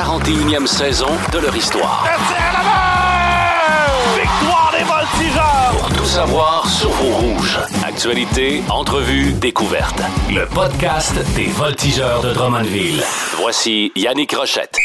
41e saison de leur histoire. Victoire des voltigeurs! Pour tout savoir sur vos rouges, actualité, entrevue, découverte. Le podcast des voltigeurs de Drummondville. Voici Yannick Rochette.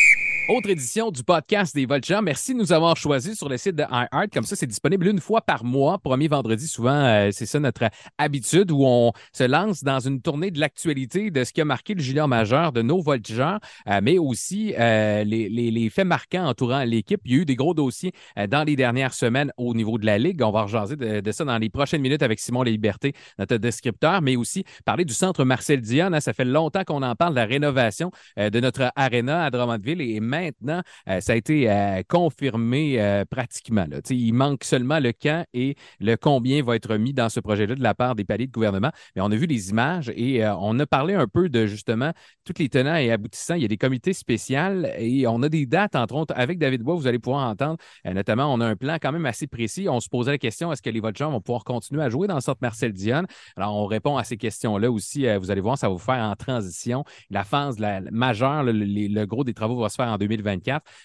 Autre édition du podcast des Voltigeurs. Merci de nous avoir choisis sur le site de iHeart. Comme ça, c'est disponible une fois par mois, premier vendredi. Souvent, euh, c'est ça notre habitude où on se lance dans une tournée de l'actualité de ce qui a marqué le junior majeur de nos Voltigeurs, euh, mais aussi euh, les, faits marquants entourant l'équipe. Il y a eu des gros dossiers dans les dernières semaines au niveau de la Ligue. On va rejaser de, de ça dans les prochaines minutes avec Simon Liberté, notre descripteur, mais aussi parler du centre Marcel Dion. hein. ça fait longtemps qu'on en parle, la rénovation de notre aréna à Drummondville. Et maintenant, euh, ça a été euh, confirmé euh, pratiquement. là. Il manque seulement le quand et le combien va être mis dans ce projet-là de la part des paliers de gouvernement. Mais on a vu les images et on a parlé un peu de justement tous les tenants et aboutissants. Il y a des comités spéciaux et on a des dates, entre autres, avec David Bois, vous allez pouvoir entendre. Notamment, on a un plan quand même assez précis. On se posait la question est-ce que les Voltigeurs vont pouvoir continuer à jouer dans le centre Marcel Dion Alors, on répond à ces questions-là aussi. Vous allez voir, ça va vous faire en transition. La phase majeure, le, le- le gros des travaux va se faire en 2024.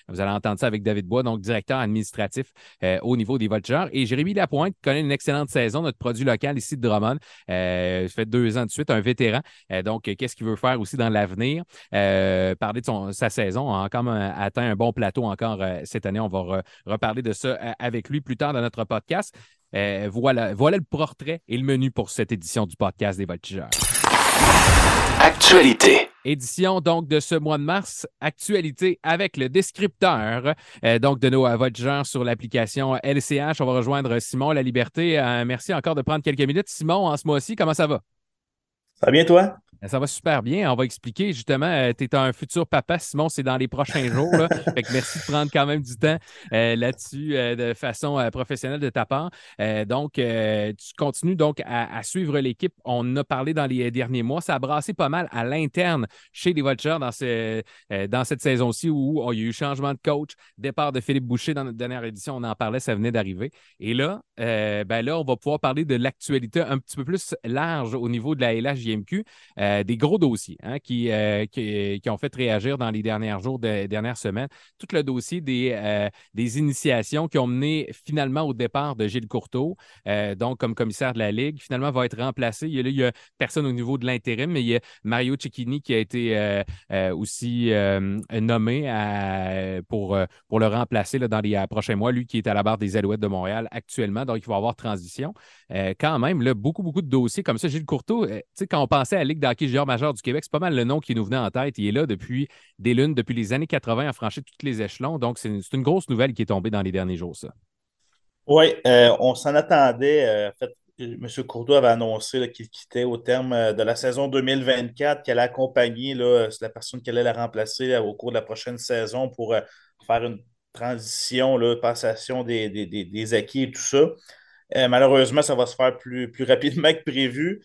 Vous allez entendre ça avec David Bois, donc directeur administratif euh, au niveau des Voltigeurs. Et Jérémy Lapointe connaît une excellente saison, notre produit local ici de Drummond. Euh, fait deux ans de suite, un vétéran. Euh, donc, qu'est-ce qu'il veut faire aussi dans l'avenir? Parler de son- sa saison. On a encore atteint un bon plateau encore cette année. On va re- reparler de ça avec lui plus tard dans notre podcast. Voilà, voilà le portrait et le menu pour cette édition du podcast des Voltigeurs. Actualité. Édition donc de ce mois de mars, actualité avec le descripteur euh, donc de nos voltigeurs sur l'application LCH. On va rejoindre Simon La Liberté. Euh, merci encore de prendre quelques minutes. Simon, en ce mois-ci, comment ça va? Ça va bien, toi? Euh, Ça va super bien. On va expliquer justement, tu es un futur papa, Simon, c'est dans les prochains jours. Là. Fait que merci de prendre quand même du temps euh, là-dessus euh, de façon euh, professionnelle de ta part. Euh, donc, euh, tu continues donc à, à suivre l'équipe. On en a parlé dans les derniers mois. Ça a brassé pas mal à l'interne chez les Vultures dans, ce- euh, dans cette saison-ci où oh, il y a eu changement de coach, départ de Philippe Boucher dans notre dernière édition. On en parlait, ça venait d'arriver. Et là, euh, ben là, on va pouvoir parler de l'actualité un petit peu plus large au niveau de la LHJMQ. Euh, des gros dossiers hein, qui, euh, qui, qui ont fait réagir dans les derniers jours, de, dernières semaines. Tout le dossier des, euh, des initiations qui ont mené finalement au départ de Gilles Courteau, donc comme commissaire de la Ligue, finalement va être remplacé. Il y a, personne au niveau de l'intérim, mais il y a Mario Cecchini qui a été aussi nommé pour, pour le remplacer dans les prochains mois. Lui qui est à la barre des Alouettes de Montréal actuellement, donc il va avoir transition. Quand même, beaucoup, beaucoup de dossiers comme ça. Gilles Courteau, quand on pensait à la Ligue d'hockey junior majeur du Québec, c'est pas mal le nom qui nous venait en tête. Il est là depuis des lunes, depuis les années 80, a franchi tous les échelons. Donc, c'est une, grosse nouvelle qui est tombée dans les derniers jours, ça. Oui, euh, on s'en attendait. euh, en fait, M. Courtois avait annoncé qu'il quittait au terme euh, de la saison 2024, qu'elle allait accompagner là, la personne qui allait la remplacer au cours de la prochaine saison pour faire une transition, là, passation des, des- des- acquis et tout ça. Malheureusement, ça va se faire plus, plus rapidement que prévu.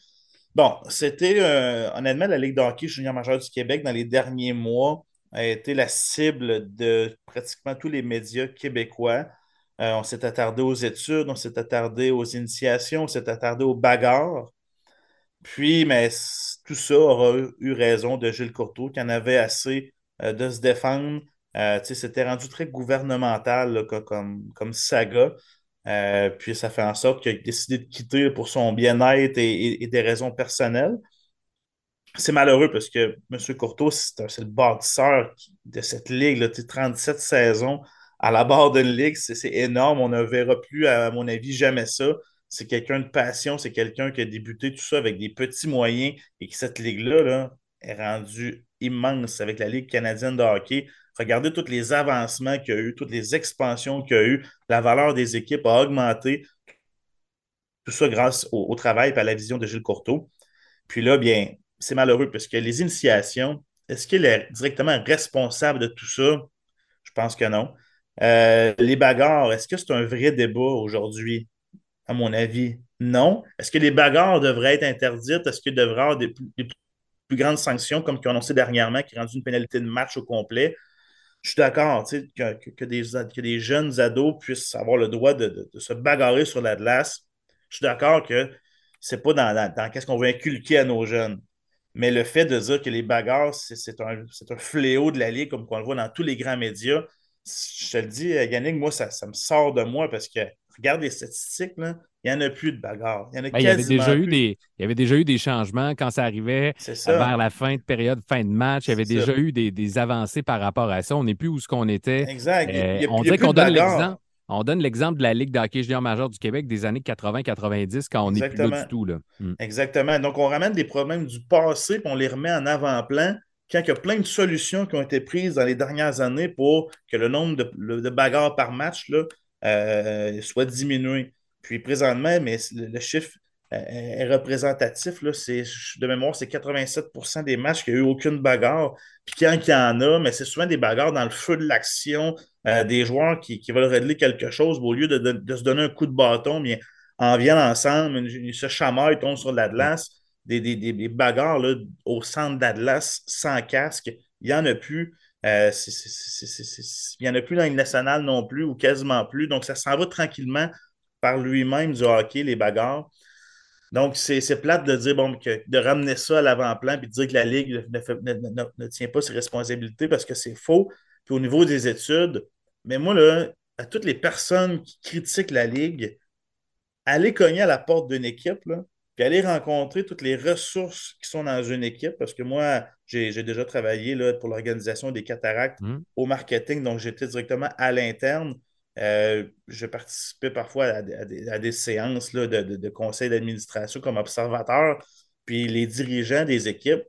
Bon, c'était euh, honnêtement la Ligue d'hockey junior majeur du Québec dans les derniers mois a été la cible de pratiquement tous les médias québécois. Euh, on s'est attardé aux études, on s'est attardé aux initiations, on s'est attardé aux bagarres. Puis, mais tout ça aura eu, raison de Gilles Courteau, qui en avait assez euh, de se défendre. C'était rendu très gouvernemental comme, comme saga. Euh, puis ça fait en sorte qu'il a décidé de quitter pour son bien-être et, des raisons personnelles. C'est malheureux parce que M. Courteau, c'est le bâtisseur de cette ligue. Là, Tu sais, 37 saisons à la barre d'une ligue, c'est c'est énorme. On ne verra plus, à mon avis, jamais ça. C'est quelqu'un de passion, c'est quelqu'un qui a débuté tout ça avec des petits moyens et que cette ligue-là là, est rendue immense avec la Ligue canadienne de hockey. Regardez tous les avancements qu'il y a eu, toutes les expansions qu'il y a eu. La valeur des équipes a augmenté. Tout ça grâce au, travail et à la vision de Gilles Courteau. Puis là, bien, c'est malheureux parce que les initiations, est-ce qu'il est directement responsable de tout ça? Je pense que non. Euh, les bagarres, est-ce que c'est un vrai débat aujourd'hui? À mon avis, non. Est-ce que les bagarres devraient être interdites? Est-ce qu'il devrait y avoir des plus, des plus grandes sanctions comme qu'ils ont annoncé dernièrement, qui rendu une pénalité de match au complet? Je suis d'accord que, que- des, jeunes ados puissent avoir le droit de, se bagarrer sur la glace. Je suis d'accord que c'est pas dans, dans- qu'est-ce qu'on veut inculquer à nos jeunes. Mais le fait de dire que les bagarres, c'est un, fléau de la Ligue, comme on le voit dans tous les grands médias, je te le dis, Yannick, moi, ça, ça me sort de moi parce que regarde les statistiques, il n'y en a plus de bagarres. Il y, en a ben, il y avait déjà eu des Il y avait déjà eu des changements quand ça arrivait vers la fin de période, fin de match. Il y avait déjà eu des, des, avancées par rapport à ça. On n'est plus où ce qu'on était. Exact. Euh, on dirait qu'on donne l'exemple. On donne l'exemple de la Ligue d'hockey junior majeur du Québec des années 80-90 quand on n'est plus là du tout. Là. Hmm. Exactement. Donc, on ramène des problèmes du passé et on les remet en avant-plan quand il y a plein de solutions qui ont été prises dans les dernières années pour que le nombre de, bagarres par match là, euh, soit diminué. Puis présentement, mais le, chiffre euh, est représentatif. Là, de mémoire, c'est 87% des matchs qui n'ont eu aucune bagarre. Puis quand il y en a, mais c'est souvent des bagarres dans le feu de l'action, euh, des joueurs qui, veulent régler quelque chose, au lieu de, se donner un coup de bâton, bien, en viennent ensemble, ils se chamaillent, tombent sur l'Atlas. Des, des, des, bagarres là, au centre d'Atlas sans casque, il n'y en a plus. Euh, il n'y en a plus dans le national non plus, ou quasiment plus. Donc, ça s'en va tranquillement par lui-même du hockey, les bagarres. Donc, c'est plate de dire, bon, que, de ramener ça à l'avant-plan et de dire que la Ligue ne, tient pas ses responsabilités parce que c'est faux. Puis au niveau des études, mais moi, là, à toutes les personnes qui critiquent la Ligue, allez cogner à la porte d'une équipe, là, puis aller rencontrer toutes les ressources qui sont dans une équipe, parce que moi, j'ai déjà travaillé là, pour l'organisation des cataractes mmh. au marketing, donc j'étais directement à l'interne. Euh, je participais parfois à, des, séances de, de, conseil d'administration comme observateur, puis les dirigeants des équipes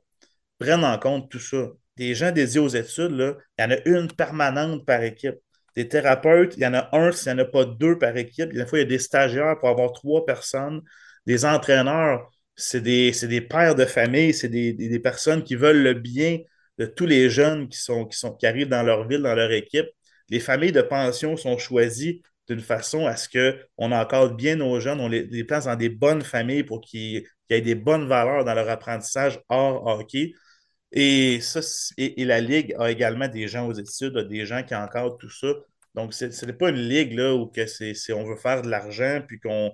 prennent en compte tout ça. Des gens dédiés aux études, il y en a une permanente par équipe. Des thérapeutes, il y en a un s'il n'y en a pas deux par équipe. Des fois, il y a des stagiaires pour avoir trois personnes. Des entraîneurs, c'est des, pères de famille, c'est des, personnes qui veulent le bien de tous les jeunes qui, sont, qui arrivent dans leur ville, dans leur équipe les familles de pension sont choisies d'une façon à ce qu'on encadre bien nos jeunes, on les, place dans des bonnes familles pour qu'ils aient des bonnes valeurs dans leur apprentissage hors hockey. Et, la Ligue a également des gens aux études, des gens qui encadrent tout ça. Donc, ce n'est pas une ligue où que on veut faire de l'argent puis qu'on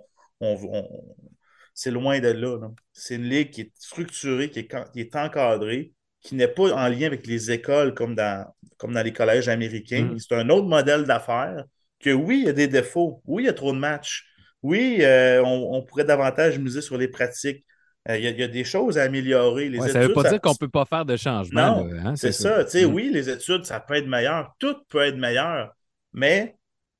c'est loin de là. C'est une ligue qui est structurée, qui est encadrée, qui n'est pas en lien avec les écoles comme dans, comme dans les collèges américains. Mm. C'est un autre modèle d'affaires que oui, il y a des défauts. Oui, il y a trop de matchs. Oui, euh, on, pourrait davantage miser sur les pratiques. Euh, il, y a, des choses à améliorer. Les ça ne veut pas dire qu'on ne peut pas faire de changement. Non, hein, c'est ça. Mm. Oui, les études, ça peut être meilleur. Tout peut être meilleur. Mais,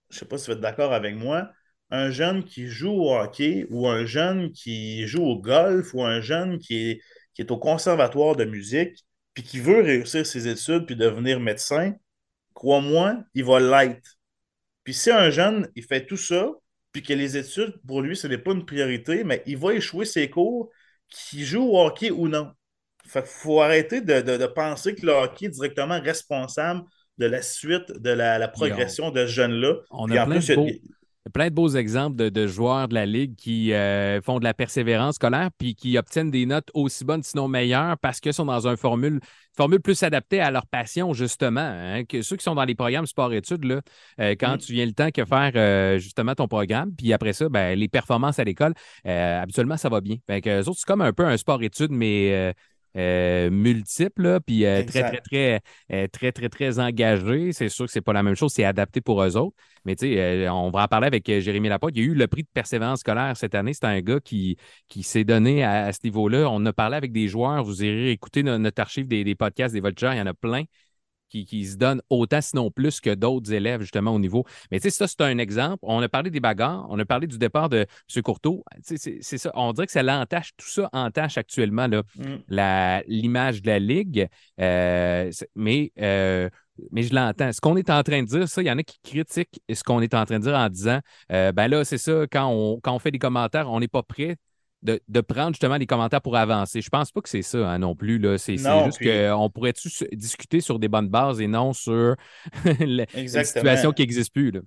je ne sais pas si vous êtes d'accord avec moi, un jeune qui joue au hockey ou un jeune qui joue au golf ou un jeune qui qui est au conservatoire de musique, puis qui veut réussir ses études puis devenir médecin, crois-moi, il va l'être. Puis si un jeune, il fait tout ça, puis que les études, pour lui, ce n'est pas une priorité, mais il va échouer ses cours, qu'il joue au hockey ou non. Fait qu'il faut arrêter de, penser que le hockey est directement responsable de la suite de la, progression de ce jeune-là. On a plein de y a plein de beaux exemples de, joueurs de la Ligue qui euh, font de la persévérance scolaire puis qui obtiennent des notes aussi bonnes, sinon meilleures, parce qu'ils sont dans une formule, formule plus adaptée à leur passion, justement. Hein, que ceux qui sont dans les programmes sport-études, là, euh, quand mm. tu viens le temps que faire euh, justement ton programme, puis après ça, ben, les performances à l'école, habituellement, ça va bien. Fait que, c'est comme un peu un sport-études, mais euh, multiples, puis euh, très, très, très, euh, très, très, très, engagés. C'est sûr que c'est pas la même chose, c'est adapté pour eux autres. Mais tu sais, on va en parler avec Jérémy Laporte. Il y a eu le prix de persévérance scolaire cette année. C'est un gars qui, qui s'est donné à, ce niveau-là. On a parlé avec des joueurs. Vous irez écouter notre, archive des, des podcasts des Vultures. Il y en a plein qui, se donnent autant, sinon plus, que d'autres élèves, justement, au niveau. Mais tu sais, ça, c'est un exemple. On a parlé des bagarres, on a parlé du départ de M. Courteau. C'est ça. On dirait que ça l'entache, tout ça entache actuellement mm. l'image de la Ligue. Euh, mais. Euh, mais je l'entends. Ce qu'on est en train de dire, ça, il y en a qui critiquent ce qu'on est en train de dire en disant euh, ben là, c'est ça, quand on, quand on fait des commentaires, on n'est pas prêt de, prendre justement les commentaires pour avancer. Je pense pas que c'est ça hein, non plus. C'est juste qu'on pourrait-tu discuter sur des bonnes bases et non sur la, situation qui n'existe plus. Là.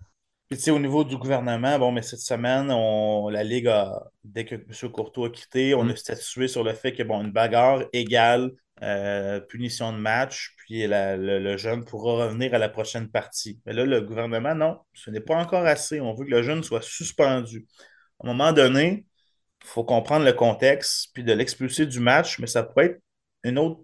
Puis, au niveau du gouvernement, bon, mais cette semaine, on, la Ligue a, dès que M. Courtois a quitté, on mm. a statué sur le fait que bon, une bagarre égale euh, punition de match, puis le, jeune pourra revenir à la prochaine partie. Mais là, le gouvernement, non, ce n'est pas encore assez. On veut que le jeune soit suspendu. À un moment donné, faut comprendre le contexte, puis de l'expulser du match, mais ça peut être une autre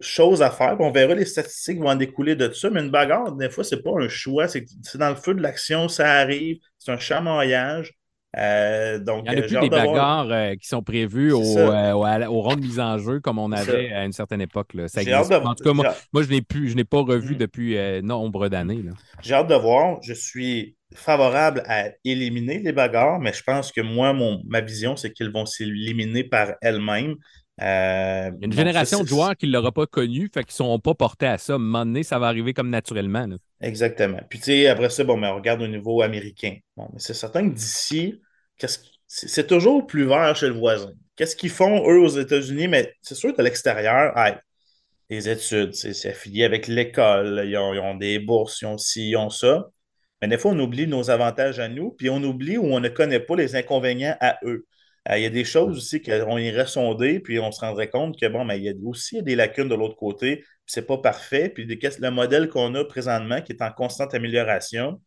chose à faire. On verra les statistiques vont en découler de ça, mais une bagarre, des fois, c'est pas un choix, c'est dans le feu de l'action, ça arrive, c'est un chamaillage. Euh, donc, Il n'y a plus des bagarres euh, qui sont prévues au, euh, au, rond de mise en jeu comme on avait à une certaine époque. Ça En tout cas, moi, je n'ai pas revu mm. depuis nombre d'années. J'ai hâte de voir. Je suis favorable à éliminer les bagarres, mais je pense que moi, mon, ma vision, c'est qu'ils vont s'éliminer par elles-mêmes. Euh, une génération de joueurs qui ne l'aura pas connu, fait qu'ils ne sont pas portés à ça. À un moment donné, ça va arriver comme naturellement. Exactement. Puis, tu sais, après ça, bon, mais on regarde au niveau américain. Bon, mais c'est certain que d'ici, c'est toujours plus vert chez le voisin. Qu'est-ce qu'ils font, eux, aux États-Unis? Mais c'est sûr qu'à l'extérieur, les études, c'est affilié avec l'école, ils, ils ont, des bourses, ils ont ci, ils ont ça. Mais des fois, on oublie nos avantages à nous, puis on oublie ou on ne connaît pas les inconvénients à eux. Euh, il y a des choses aussi qu'on irait sonder, puis on se rendrait compte que, bon, mais il y a aussi des lacunes de l'autre côté, puis c'est pas parfait. Puis le modèle qu'on a présentement, qui est en constante amélioration,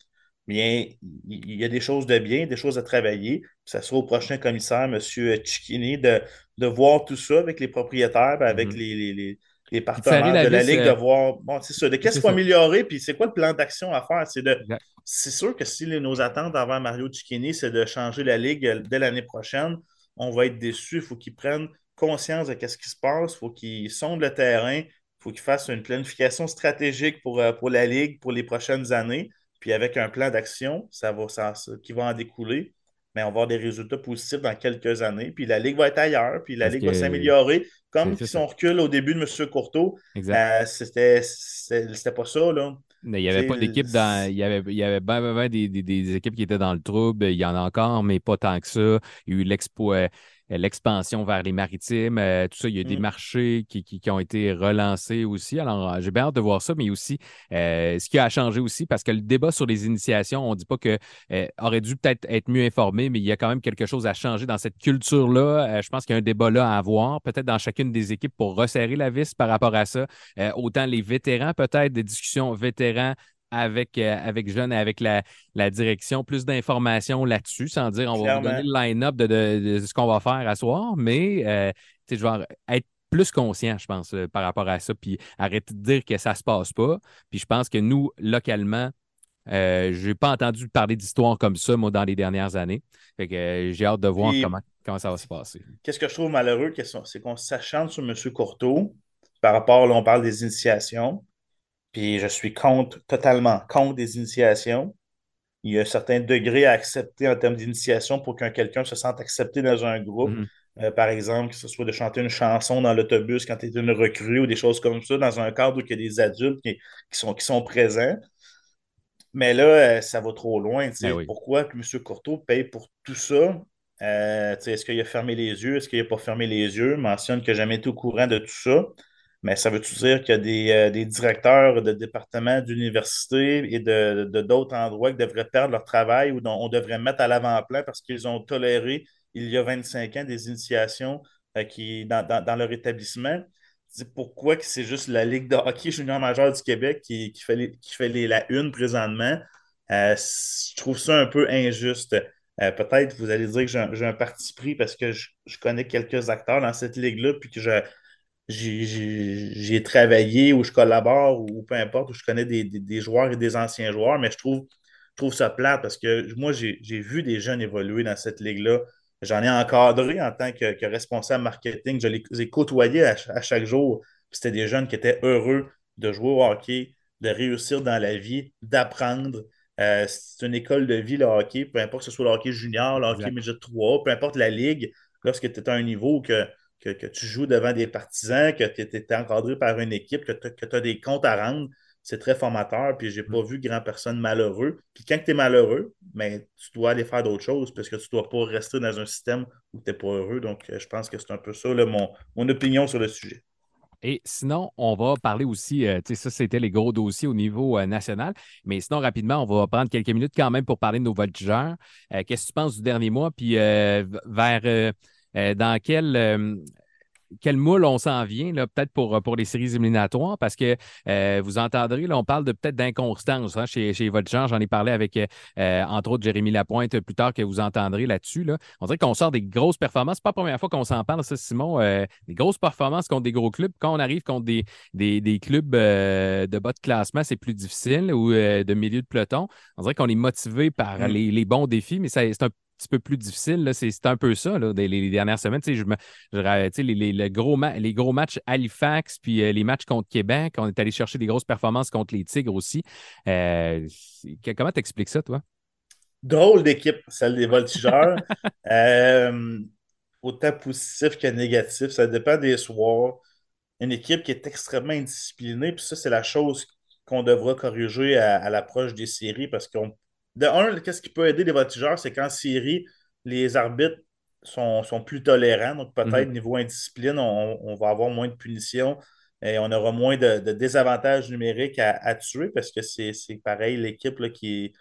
bien, il y a des choses de bien, des choses à travailler. Puis ça sera au prochain commissaire, M. Cicchini, de, de voir tout ça avec les propriétaires, avec mm-hmm. les, les, partenaires de la Ligue, de euh, voir, bon, c'est ça, de qu'est-ce qu'il faut améliorer, puis c'est quoi le plan d'action à faire? C'est de, c'est sûr que si nos attentes envers Mario Cicchini, c'est de changer la Ligue euh, dès l'année prochaine, on va être déçus. Il faut qu'ils prennent conscience de ce qui se passe. Il faut qu'ils sondent le terrain. Il faut qu'ils fassent une planification stratégique pour, euh, pour la Ligue pour les prochaines années. Puis avec un plan d'action, ça va, ça, qui va en découler. Mais on va avoir des résultats positifs dans quelques années. Puis la Ligue va être ailleurs. Puis la Ligue va s'améliorer. Comme si on recule au début de M. Courteau, euh, c'était pas ça. Là il n'y avait pas d'équipe dans. Il y avait, il y avait ben, ben, ben des, des, équipes qui étaient dans le trouble. Il y en a encore, mais pas tant que ça. Il y a eu l'expo. Euh, l'expansion vers les maritimes, euh, tout ça. Il y a des mm. marchés qui, qui, ont été relancés aussi. Alors, euh, j'ai bien hâte de voir ça, mais aussi euh, ce qui a changé aussi, parce que le débat sur les initiations, on ne dit pas que aurait dû peut-être être mieux informé, mais il y a quand même quelque chose à changer dans cette culture-là. je pense qu'il y a un débat là à avoir, peut-être dans chacune des équipes pour resserrer la vis par rapport à ça. autant les vétérans, peut-être, des discussions vétérans avec, euh, avec Jeanne et avec la, direction, plus d'informations là-dessus, sans dire on va vous donner le line-up de, ce qu'on va faire à soir, mais euh, je vais être plus conscient, je pense, euh, par rapport à ça, puis arrêter de dire que ça ne se passe pas. Puis je pense que nous, localement, je n'ai pas entendu parler d'histoires comme ça, moi, dans les dernières années. Fait que j'ai hâte de voir comment, comment ça va se passer. Qu'est-ce que je trouve malheureux, c'est qu'on s'achante sur M. Courteau par rapport, là, on parle des initiations. Puis je suis contre, totalement contre des initiations. Il y a un certain degré à accepter en termes d'initiation pour qu'un quelqu'un se sente accepté dans un groupe. Mhm. Euh, par exemple, que ce soit de chanter une chanson dans l'autobus quand tu es une recrue ou des choses comme ça, dans un cadre où il y a des adultes qui, sont, qui sont présents. Mais là, euh, ça va trop loin. Ben Pourquoi M. Courteau paye pour tout ça? Euh, est-ce qu'il a fermé les yeux? Est-ce qu'il n'a pas fermé les yeux? Mentionne n'a jamais été au courant de tout ça. Mais ça veut-tu dire qu'il y a des, euh, directeurs de départements d'université et de, d'autres endroits qui devraient perdre leur travail ou dont on devrait mettre à l'avant-plan parce qu'ils ont toléré il y a 25 ans des initiations euh, qui, dans, leur établissement? pourquoi que c'est juste la Ligue de hockey junior majeur du Québec qui, fait, qui fait la une présentement? Euh, je trouve ça un peu injuste. peut-être vous allez dire que j'ai un, parti pris parce que je, je, connais quelques acteurs dans cette ligue-là, puis que je, j'ai travaillé ou je collabore ou peu importe, où je connais des, joueurs et des anciens joueurs, mais je trouve, trouve ça plate parce que moi, j'ai vu des jeunes évoluer dans cette ligue-là. J'en ai encadré en tant que, responsable marketing. Je les ai côtoyés à, chaque jour. C'était des jeunes qui étaient heureux de jouer au hockey, de réussir dans la vie, d'apprendre. Euh, c'est une école de vie, le hockey, peu importe que ce soit le hockey junior, le hockey midget 3, peu importe la ligue, lorsque tu es à un niveau que que, tu joues devant des partisans, que tu es encadré par une équipe, que tu as des comptes à rendre. C'est très formateur, puis j'ai pas mm. vu grand personne malheureux. Puis quand tu es malheureux, ben, tu dois aller faire d'autres choses parce que tu ne dois pas rester dans un système où tu n'es pas heureux. Donc, euh, je pense que c'est un peu ça mon, opinion sur le sujet. Et sinon, on va parler aussi, euh, tu sais, ça, c'était les gros dossiers au niveau euh, national. Mais sinon, rapidement, on va prendre quelques minutes quand même pour parler de nos voltigeurs. Qu'est-ce que tu penses du dernier mois? Puis vers dans quel, euh, quel moule on s'en vient, peut-être pour, pour les séries éliminatoires, parce que euh, vous entendrez, là, on parle de peut-être d'inconstance hein, chez, chez votre genre. J'en ai parlé avec, euh, entre autres, Jérémy Lapointe plus tard que vous entendrez là-dessus. Là. On dirait qu'on sort des grosses performances. C'est pas la première fois qu'on s'en parle, ça, Simon. Euh, des grosses performances contre des gros clubs. Quand on arrive contre des, des, clubs de bas de classement, c'est plus difficile ou de milieu de peloton. On dirait qu'on est motivé par mm. les, les, bons défis, mais c'est un petit peu plus difficile. C'est un peu ça, là, les, dernières semaines. Je me, je, les, les, gros les gros matchs Halifax, puis euh, les matchs contre Québec, on est allé chercher des grosses performances contre les Tigres aussi. Euh, comment t'expliques ça, toi? Drôle d'équipe, celle des voltigeurs. Euh, autant positif que négatif, ça dépend des soirs. Une équipe qui est extrêmement indisciplinée, puis ça, c'est la chose qu'on devra corriger à, à l'approche des séries parce qu'on de un, qu'est-ce qui peut aider les voltigeurs, c'est qu'en série, les arbitres sont, plus tolérants. Donc, peut-être, mhm. niveau indiscipline, on, va avoir moins de punitions et on aura moins de, désavantages numériques à, tuer parce que c'est pareil, l'équipe qui,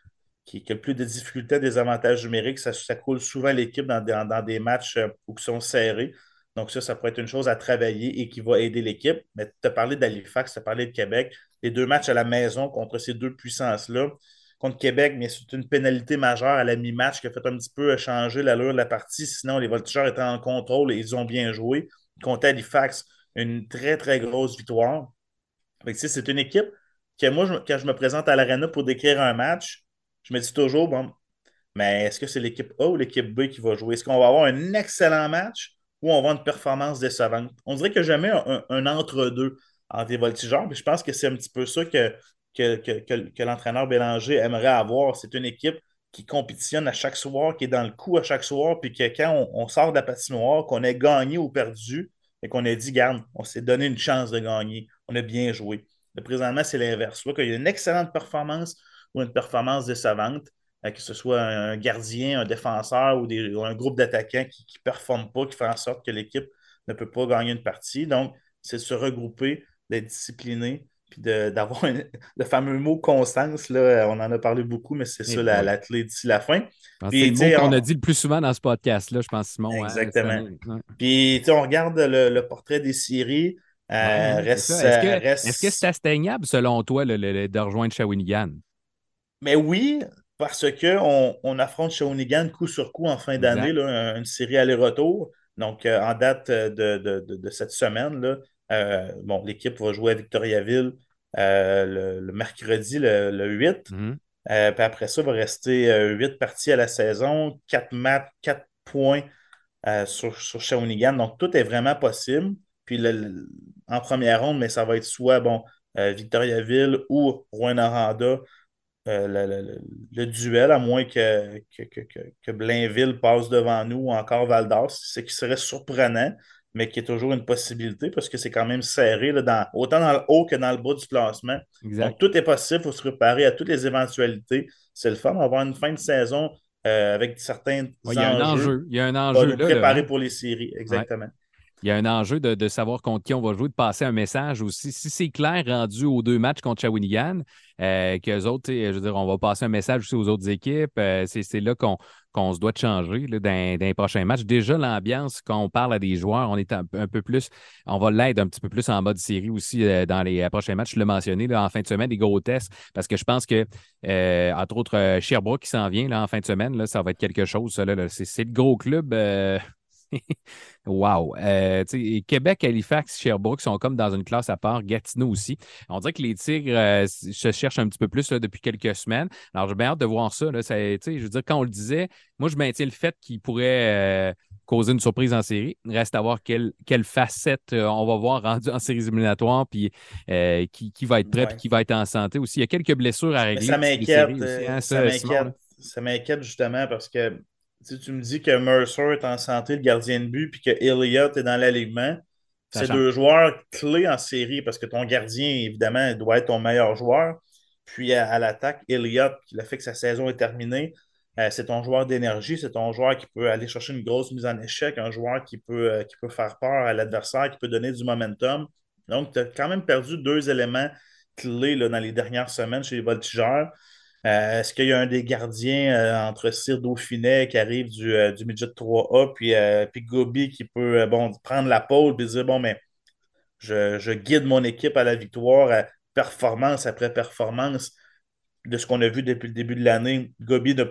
qui, a le plus de difficultés, des avantages numériques, ça, ça coule souvent l'équipe dans, dans, des matchs euh, où ils sont serrés. Donc, ça, ça pourrait être une chose à travailler et qui va aider l'équipe. Mais tu as parlé d'Halifax, tu as parlé de Québec. Les deux matchs à la maison contre ces deux puissances-là, contre Québec, mais c'est une pénalité majeure à la mi-match qui a fait un petit peu changer l'allure de la partie. Sinon, les voltigeurs étaient en contrôle et ils ont bien joué. Contre Halifax, une très, très grosse victoire. C'est une équipe que moi, quand je me présente à l'arena pour décrire un match, je me dis toujours, bon, mais est-ce que c'est l'équipe A ou l'équipe B qui va jouer? Est-ce qu'on va avoir un excellent match ou on va avoir une performance décevante? On dirait que jamais un, un entre-deux entre les voltigeurs, mais je pense que c'est un petit peu ça que, que, l'entraîneur Bélanger aimerait avoir. C'est une équipe qui compétitionne à chaque soir, qui est dans le coup à chaque soir, puis que quand on, sort de la patinoire, qu'on ait gagné ou perdu, et qu'on ait dit, garde, on s'est donné une chance de gagner, on a bien joué. Mais présentement, c'est l'inverse. Soit qu'il y a une excellente performance ou une performance décevante, euh, que ce soit un gardien, un défenseur ou, un groupe d'attaquants qui ne performent pas, qui fait en sorte que l'équipe ne peut pas gagner une partie. Donc, c'est de se regrouper, d'être discipliné, puis d'avoir le fameux mot constance, là, on en a parlé beaucoup, mais c'est ça la, clé d'ici la fin. C'est le mot qu'on a dit le plus souvent dans ce podcast-là, je pense, Simon. Hein, Exactement. Puis on regarde le, portrait des séries. Euh, est-ce que c'est atteignable selon toi de rejoindre Shawinigan? Mais oui, parce qu'on on affronte Shawinigan coup sur coup en fin d'année, une série aller-retour. Donc, euh, en date de, de cette semaine, là, euh, bon, l'équipe va jouer à Victoriaville euh, le, mercredi, le, 8. Mhm. Euh, puis après ça, il va rester 8 parties à la saison, 4 matchs, 4 points sur, sur Shawinigan. Donc, tout est vraiment possible. Puis en première ronde, mais ça va être soit bon, Victoriaville ou Rouen-Noranda. Le, duel, à moins que, que, Blainville passe devant nous ou encore Val d'Or, ce qui serait surprenant mais qui est toujours une possibilité parce que c'est quand même serré, là, dans, autant dans le haut que dans le bas du classement. Donc, tout est possible, il faut se préparer à toutes les éventualités. C'est le fun d'avoir une fin de saison euh, avec certains Il y a un enjeu. Il y a un enjeu. Là, préparer pour les séries, exactement. Il y a un enjeu de, savoir contre qui on va jouer, de passer un message aussi. Si c'est clair rendu aux deux matchs contre Shawinigan, euh, qu'eux autres, je veux dire, on va passer un message aussi aux autres équipes. Euh, c'est là qu'on se doit de changer là, dans, les prochains matchs. Déjà, l'ambiance, quand on parle à des joueurs, on est un, peu plus, on va l'aider un petit peu plus en mode série aussi euh, dans les euh, prochains matchs. Je l'ai mentionné là, en fin de semaine, des gros tests, parce que je pense que, entre autres, Sherbrooke qui s'en vient là, en fin de semaine, là, ça va être quelque chose. c'est, le gros club. wow. Euh, Québec, Halifax, Sherbrooke sont comme dans une classe à part. Gatineau aussi. On dirait que les Tigres euh, se cherchent un petit peu plus depuis quelques semaines. Alors, j'ai bien hâte de voir ça. Là. je veux dire, quand on le disait, moi, je maintiens le fait qu'il pourrait euh, causer une surprise en série. Il reste à voir quelle, quelle facette on va voir rendu en séries éliminatoires, puis qui, qui, va être prêt, puis qui va être en santé aussi. Il y a quelques blessures à régler. ça m'inquiète. Hein, ça m'inquiète justement parce que si tu me dis que Mercer est en santé, le gardien de but, puis que Elliott est dans l'alignement, c'est deux joueurs clés en série parce que ton gardien, évidemment, doit être ton meilleur joueur. Puis à, l'attaque, Elliott, qui a fait que sa saison est terminée, euh, c'est ton joueur d'énergie, c'est ton joueur qui peut aller chercher une grosse mise en échec, un joueur qui peut, euh, qui peut faire peur à l'adversaire, qui peut donner du momentum. Donc, tu as quand même perdu deux éléments clés là, dans les dernières semaines chez les voltigeurs. Euh, est-ce qu'il y a un des gardiens euh, entre Cyr Dauphinet qui arrive du, du midget 3A, puis, puis Gobi qui peut bon, prendre la pole et dire Bon, mais je, guide mon équipe à la victoire, performance après performance. De ce qu'on a vu depuis le début de l'année, Gobi ne,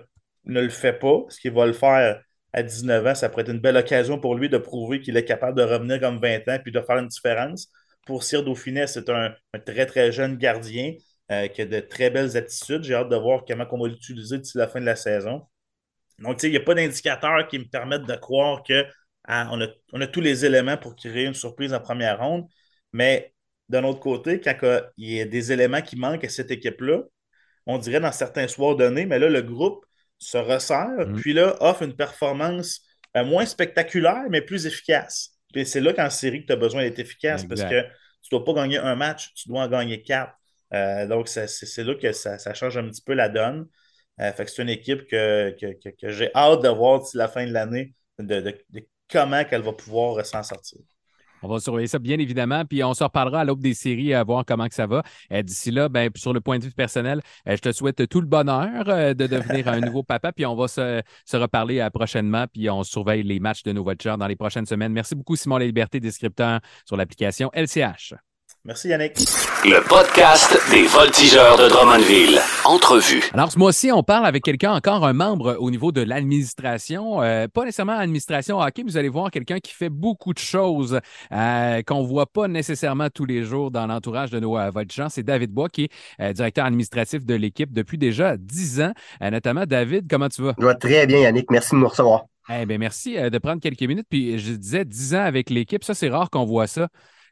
ne, le fait pas. Ce qu'il va le faire à 19 ans, ça pourrait être une belle occasion pour lui de prouver qu'il est capable de revenir comme 20 ans puis de faire une différence. Pour Cyr Dauphinet, c'est un, très, très jeune gardien euh, qui a de très belles attitudes. J'ai hâte de voir comment on va l'utiliser d'ici la fin de la saison. Donc, il n'y a pas d'indicateurs qui me permettent de croire qu'on ah, a, on a tous les éléments pour créer une surprise en première ronde. Mais d'un autre côté, quand il y a des éléments qui manquent à cette équipe-là, on dirait dans certains soirs donnés, mais là, le groupe se resserre, mm. puis là, offre une performance euh, moins spectaculaire, mais plus efficace. Puis c'est là qu'en série que tu as besoin d'être efficace parce que tu ne dois pas gagner un match, tu dois en gagner quatre. Euh, donc, c'est là que ça, change un petit peu la donne. Euh, fait que c'est une équipe que, j'ai hâte de voir d'ici la fin de l'année de, comment elle va pouvoir s'en sortir. On va surveiller ça, bien évidemment. Puis on se reparlera à l'aube des séries à voir comment que ça va. Euh, d'ici là, ben, sur le point de vue personnel, je te souhaite tout le bonheur de devenir un nouveau papa. Puis on va se, reparler prochainement. Puis on surveille les matchs de nos voitures dans les prochaines semaines. Merci beaucoup, Simon La Liberté, descripteur sur l'application LCH. Merci Yannick. Le podcast des voltigeurs de Drummondville. Entrevue. Alors ce mois-ci, on parle avec quelqu'un, encore un membre au niveau de l'administration. Euh, pas nécessairement administration hockey, vous allez voir quelqu'un qui fait beaucoup de choses euh, qu'on ne voit pas nécessairement tous les jours dans l'entourage de nos euh, voltigeurs. C'est David Bois qui est directeur administratif de l'équipe depuis déjà dix ans. notamment, David, comment tu vas? Je vais très bien Yannick, merci de me recevoir. Eh bien, merci de prendre quelques minutes. Puis je disais dix ans avec l'équipe, ça c'est rare qu'on voit ça.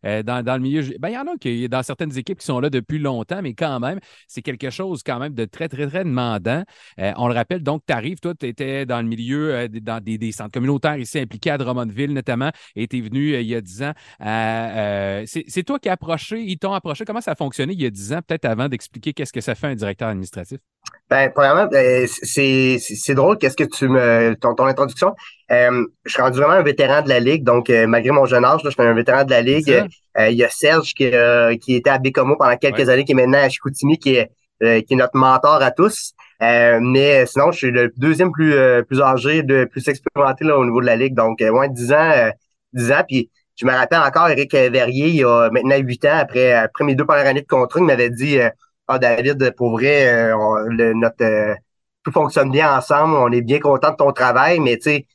Euh, dans, le milieu. Ben, il y en a qui, dans certaines équipes qui sont là depuis longtemps, mais quand même, c'est quelque chose quand même de très, très, très demandant. Euh, on le rappelle, donc, tu arrives, toi, tu étais dans le milieu, euh, dans des, centres communautaires ici impliqués à Drummondville notamment, et tu es venu il y a 10 ans. c'est toi qui as approché, ils t'ont approché. Comment ça a fonctionné il y a 10 ans, peut-être avant d'expliquer qu'est-ce que ça fait un directeur administratif? Ben, premièrement, ben, c'est drôle, qu'est-ce que tu me. Ton, ton introduction? Euh, je suis rendu vraiment un vétéran de la Ligue, donc euh, malgré mon jeune âge, là, je suis un vétéran de la Ligue. Euh, il y a Serge qui, qui était à Bécomo pendant quelques années, qui est maintenant à Chicoutimi, qui est, qui est notre mentor à tous. mais sinon, je suis le deuxième plus, plus âgé, de plus expérimenté là, au niveau de la Ligue. Donc, moins de 10 ans, 10 ans. Puis je me rappelle encore, Eric Verrier, il y a maintenant 8 ans, après, après mes deux premières années de contrat, il m'avait dit ah, David, pour vrai, euh, notre tout fonctionne bien ensemble, on est bien content de ton travail, mais tu sais,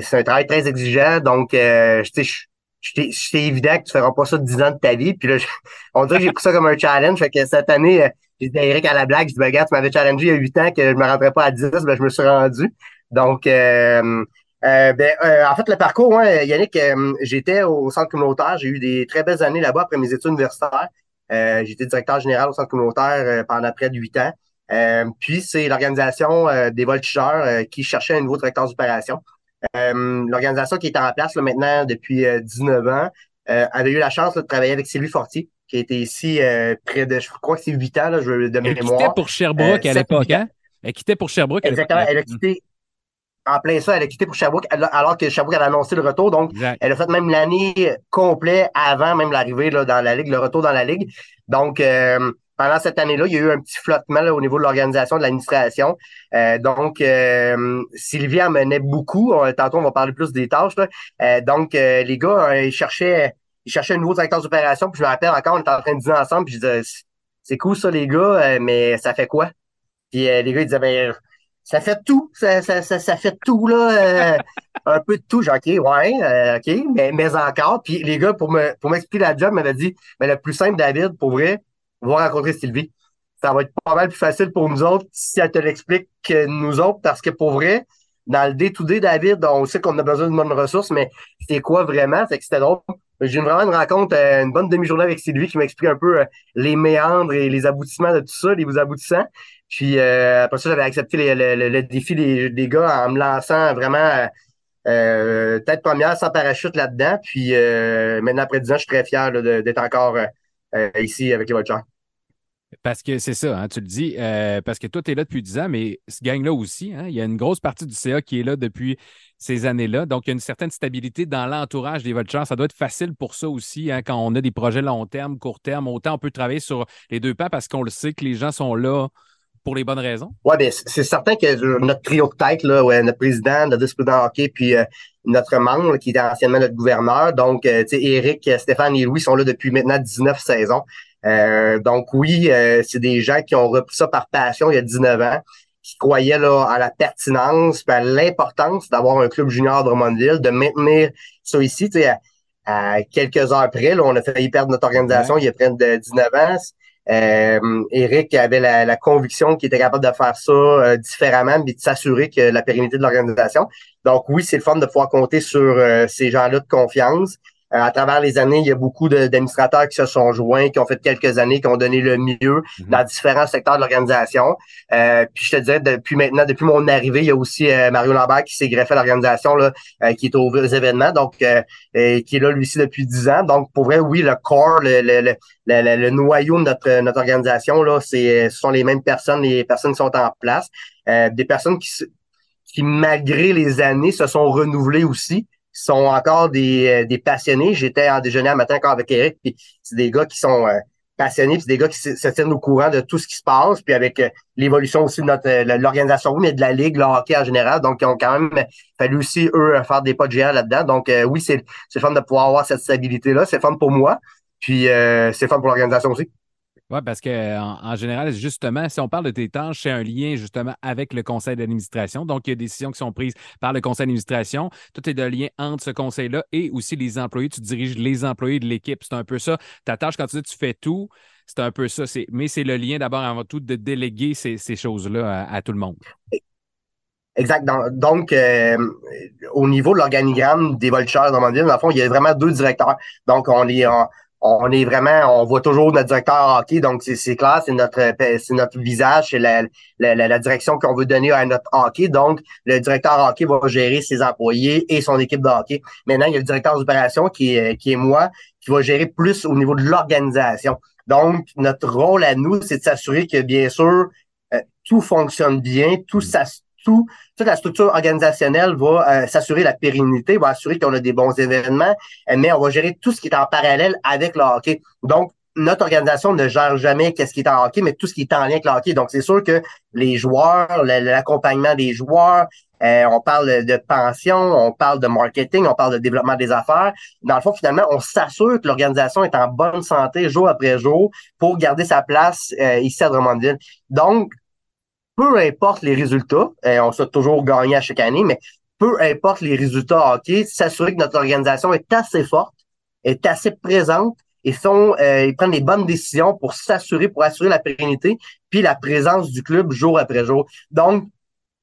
c'est un travail très exigeant, donc euh, sais, c'est évident que tu feras pas ça 10 ans de ta vie. Puis là, on dirait que j'ai pris ça comme un challenge. Fait que cette année, j'ai dit à Eric à la blague, je dis, ben, regarde, tu m'avais challengé il y a 8 ans que je me rendrais pas à 10, ben, je me suis rendu. Donc, ben, en fait, le parcours, Yannick, j'étais au centre communautaire, j'ai eu des très belles années là-bas après mes études universitaires. Euh, J'étais directeur général au centre communautaire euh, pendant près de huit ans. Euh, puis, c'est l'organisation euh, des voltigeurs qui cherchait un nouveau directeur d'opération. L'organisation qui est en place là, maintenant depuis 19 ans avait eu la chance de travailler avec Sylvie Fortier, qui était ici près de, je crois que c'est huit ans, là, je, de mémoire. Elle quittait pour Sherbrooke à l'époque, hein? Elle quittait pour Sherbrooke à Exactement, elle a quitté, en plein ça, elle a quitté pour Sherbrooke alors que Sherbrooke avait annoncé le retour. Donc, elle a fait même l'année complète avant même l'arrivée dans la Ligue, le retour dans la Ligue. Donc, euh, pendant cette année-là, il y a eu un petit flottement au niveau de l'organisation, de l'administration. Euh, donc, euh, Sylvie en menait beaucoup. tantôt, on va parler plus des tâches. donc, les gars, ils cherchaient ils cherchaient un nouveau directeur d'opération. Puis je me rappelle encore, on était en train de dire ensemble. Puis je disais, c'est cool ça, les gars, mais ça fait quoi? Puis les gars, ils disaient, ben, ça fait tout, ça, ça, ça, fait tout, là, euh, un peu de tout. J'ai OK, ouais, euh, OK, mais, mais encore. Puis les gars, pour me pour m'expliquer la job, m'avaient dit, mais le plus simple, David, pour vrai, va rencontrer Sylvie. Ça va être pas mal plus facile pour nous autres si elle te l'explique que nous autres, parce que pour vrai, dans le day-to-day, David, on sait qu'on a besoin de bonnes ressources, mais c'est quoi vraiment? Fait que c'était drôle. J'ai vraiment une rencontre, euh, une bonne demi-journée avec Sylvie qui m'explique un peu les méandres et les aboutissements de tout ça, les aboutissants. Puis euh, après ça, j'avais accepté le, défi des, gars en me lançant vraiment euh, tête première sans parachute là-dedans. Puis euh, maintenant, après 10 ans, je suis très fier d'être encore euh, ici avec les Vultures. Parce que c'est ça, hein, tu le dis, parce que toi, tu es là depuis 10 ans, mais ce gang-là aussi, hein, il y a une grosse partie du CA qui est là depuis ces années-là. Donc, il y a une certaine stabilité dans l'entourage des Vultures. Ça doit être facile pour ça aussi, hein, quand on a des projets long terme, court terme. Autant on peut travailler sur les deux pas parce qu'on le sait que les gens sont là pour les bonnes raisons? Oui, bien, c'est certain que notre trio de tête, là, ouais, notre président, notre vice-président hockey, puis notre membre qui était anciennement notre gouverneur. Donc, tu sais, Éric, Stéphane et Louis sont là depuis maintenant 19 saisons. donc oui, c'est des gens qui ont repris ça par passion il y a 19 ans qui croyait là, à la pertinence, à l'importance d'avoir un club junior de Drummondville, de maintenir ça ici. À, à quelques heures près, là, on a failli perdre notre organisation il y a près de 19 ans. Euh, Eric avait la, conviction qu'il était capable de faire ça euh, différemment, mais de s'assurer que la pérennité de l'organisation. Donc oui, c'est le fun de pouvoir compter sur euh, ces gens-là de confiance. Euh, à travers les années, il y a beaucoup d'administrateurs qui se sont joints, qui ont fait quelques années, qui ont donné le mieux mhm. dans différents secteurs de l'organisation. Euh, puis je te dirais, depuis maintenant, depuis mon arrivée, il y a aussi euh, Mario Lambert qui s'est greffé à l'organisation, là, qui est aux événements, donc qui est là lui aussi depuis dix ans. Donc, pour vrai, oui, le corps, le, le, le, le noyau de notre, notre organisation, là, c'est, ce sont les mêmes personnes, les personnes qui sont en place. des personnes qui, qui, malgré les années, se sont renouvelées aussi sont encore des, euh, des passionnés. J'étais en déjeuner un matin encore avec Eric, puis c'est des gars qui sont euh, passionnés, puis c'est des gars qui se, tiennent au courant de tout ce qui se passe, puis avec euh, l'évolution aussi de notre l'organisation, mais de la ligue, le hockey en général. Donc, ils ont quand même fallu aussi, eux, faire des pas de géant là-dedans. Donc, oui, c'est fun de pouvoir avoir cette stabilité-là. C'est fun pour moi, puis c'est fun pour l'organisation aussi. Oui, parce qu'en en, général, justement, si on parle de tes tâches, c'est un lien justement avec le conseil d'administration. Donc, il y a des décisions qui sont prises par le conseil d'administration. Tout est de lien entre ce conseil-là et aussi les employés. Tu diriges les employés de l'équipe. C'est un peu ça. Ta tâche, quand tu dis tu fais tout, c'est un peu ça. Mais c'est le lien d'abord avant tout de déléguer ces, choses-là à, tout le monde. Exact. Donc, euh, au niveau de l'organigramme des voltigeurs dans dans le fond, il y a vraiment deux directeurs. Donc, on est en, on est vraiment, on voit toujours notre directeur hockey, donc c'est clair, c'est notre c'est notre visage, c'est la, la, la, direction qu'on veut donner à notre hockey. Donc, le directeur hockey va gérer ses employés et son équipe de hockey. Maintenant, il y a le directeur d'opération qui est, qui est moi, qui va gérer plus au niveau de l'organisation. Donc, notre rôle à nous, c'est de s'assurer que, bien sûr, euh, tout fonctionne bien, tout, ça, tout, toute la structure organisationnelle va euh, s'assurer la pérennité, va assurer qu'on a des bons événements, euh, mais on va gérer tout ce qui est en parallèle avec le hockey. Donc, notre organisation ne gère jamais qu'est-ce qui est en hockey, mais tout ce qui est en lien avec le hockey. Donc, c'est sûr que les joueurs, l'accompagnement des joueurs, euh, on parle de pension, on parle de marketing, on parle de développement des affaires. Dans le fond, finalement, on s'assure que l'organisation est en bonne santé jour après jour pour garder sa place ici à Drummondville. Donc, peu importe les résultats, euh, on souhaite toujours gagner à chaque année, mais peu importe les résultats hockey, s'assurer que notre organisation est assez forte, est assez présente et font, euh, ils prennent les bonnes décisions pour s'assurer, pour assurer la pérennité, puis la présence du club jour après jour. Donc,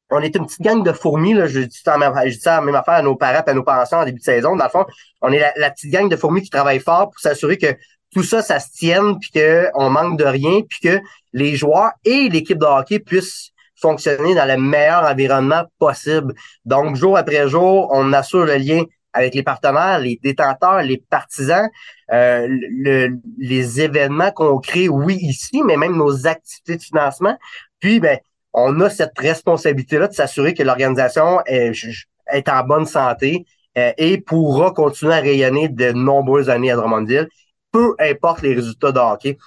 on est une petite gang de fourmis, là, je dis ça, ça même affaire à nos parents et à nos pensions en début de saison. Dans le fond, on est la, la petite gang de fourmis qui travaille fort pour s'assurer que tout ça, ça se tienne, puis qu'on manque de rien, puis que les joueurs et l'équipe de hockey puissent fonctionner dans le meilleur environnement possible. Donc, jour après jour, on assure le lien avec les partenaires, les détenteurs, les partisans, euh, les événements qu'on crée, oui, ici, mais même nos activités de financement. Puis, ben, on a cette responsabilité-là de s'assurer que l'organisation est, en bonne santé euh, et pourra continuer à rayonner de nombreuses années à Drummondville peu importe les résultats de hockey.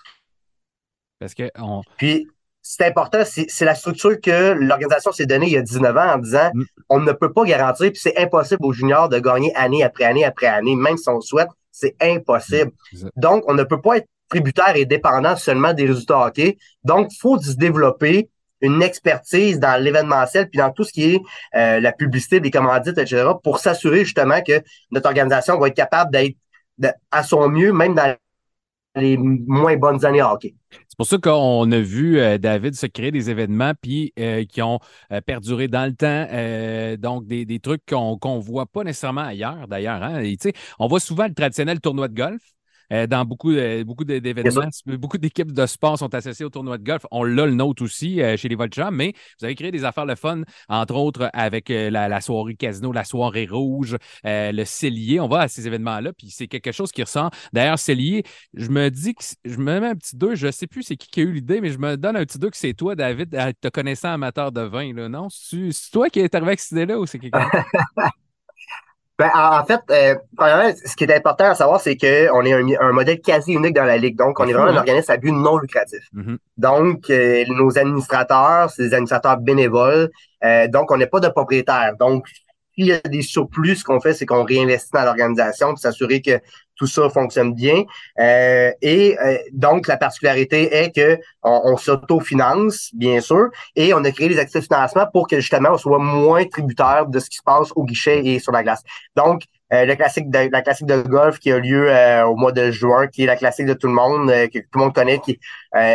Parce que on... Puis, c'est important, c'est la structure que l'organisation s'est donnée il y a 19 ans en disant mm. on ne peut pas garantir, puis c'est impossible aux juniors de gagner année après année après année, même si on le souhaite, c'est impossible. Mm, Donc, on ne peut pas être tributaire et dépendant seulement des résultats hockey. Donc, il faut se développer une expertise dans l'événementiel puis dans tout ce qui est euh, la publicité, des commandites, etc., pour s'assurer justement que notre organisation va être capable d'être à son mieux, même dans les moins bonnes années hockey. C'est pour ça qu'on a vu euh, David se créer des événements puis euh, qui ont euh, perduré dans le temps. donc, des, trucs qu'on ne voit pas nécessairement ailleurs, d'ailleurs. Hein? On voit souvent le traditionnel tournoi de golf. Euh, dans beaucoup, euh, beaucoup d'événements. Beaucoup d'équipes de sport sont associées au tournoi de golf. On l'a le nôtre aussi euh, chez les Voltigeurs, mais vous avez créé des affaires de fun, entre autres avec la, soirée casino, la soirée rouge, le cellier. On va à ces événements-là, puis c'est quelque chose qui ressent. D'ailleurs, cellier, je me dis que je me mets un petit deux, je ne sais plus c'est qui qui a eu l'idée, mais je me donne un petit deux que c'est toi, David, te connaissant amateur de vin, là, non? C'est toi qui es arrivé avec cette idée-là ou c'est quelqu'un Ben, en fait, euh, premièrement, ce qui est important à savoir, c'est qu'on est un, un, modèle quasi unique dans la Ligue. Donc, on est vraiment un hein? organisme à but non lucratif. Mm-hmm. Donc, euh, nos administrateurs, c'est des administrateurs bénévoles. Euh, donc, on n'est pas de propriétaire. Donc, s'il y a des surplus, ce qu'on fait, c'est qu'on réinvestit dans l'organisation pour s'assurer que tout ça fonctionne bien. Euh, et euh, donc, la particularité est que on, s'autofinance, bien sûr, et on a créé des actifs de financement pour que justement on soit moins tributaire de ce qui se passe au guichet et sur la glace. Donc, euh, le classique de, la classique de golf qui a lieu au mois de juin, qui est la classique de tout le monde, que tout le monde connaît, qui,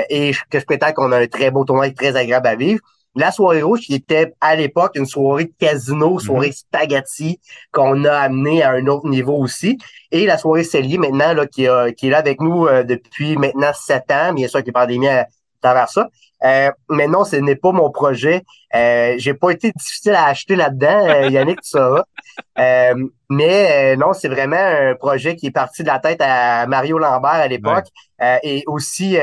et que je prétends qu'on a un très beau tournoi très agréable à vivre la soirée rouge qui était à l'époque une soirée casino, mhm. soirée spaghetti qu'on a amené à un autre niveau aussi. Et la soirée Cellier maintenant là, qui, qui est là avec nous euh, depuis maintenant sept ans, bien sûr que la pandémie à travers ça. Euh, mais non, ce n'est pas mon projet. Euh, j'ai pas été difficile à acheter là-dedans, euh, Yannick, tu sauras. mais non, c'est vraiment un projet qui est parti de la tête à Mario Lambert à l'époque et aussi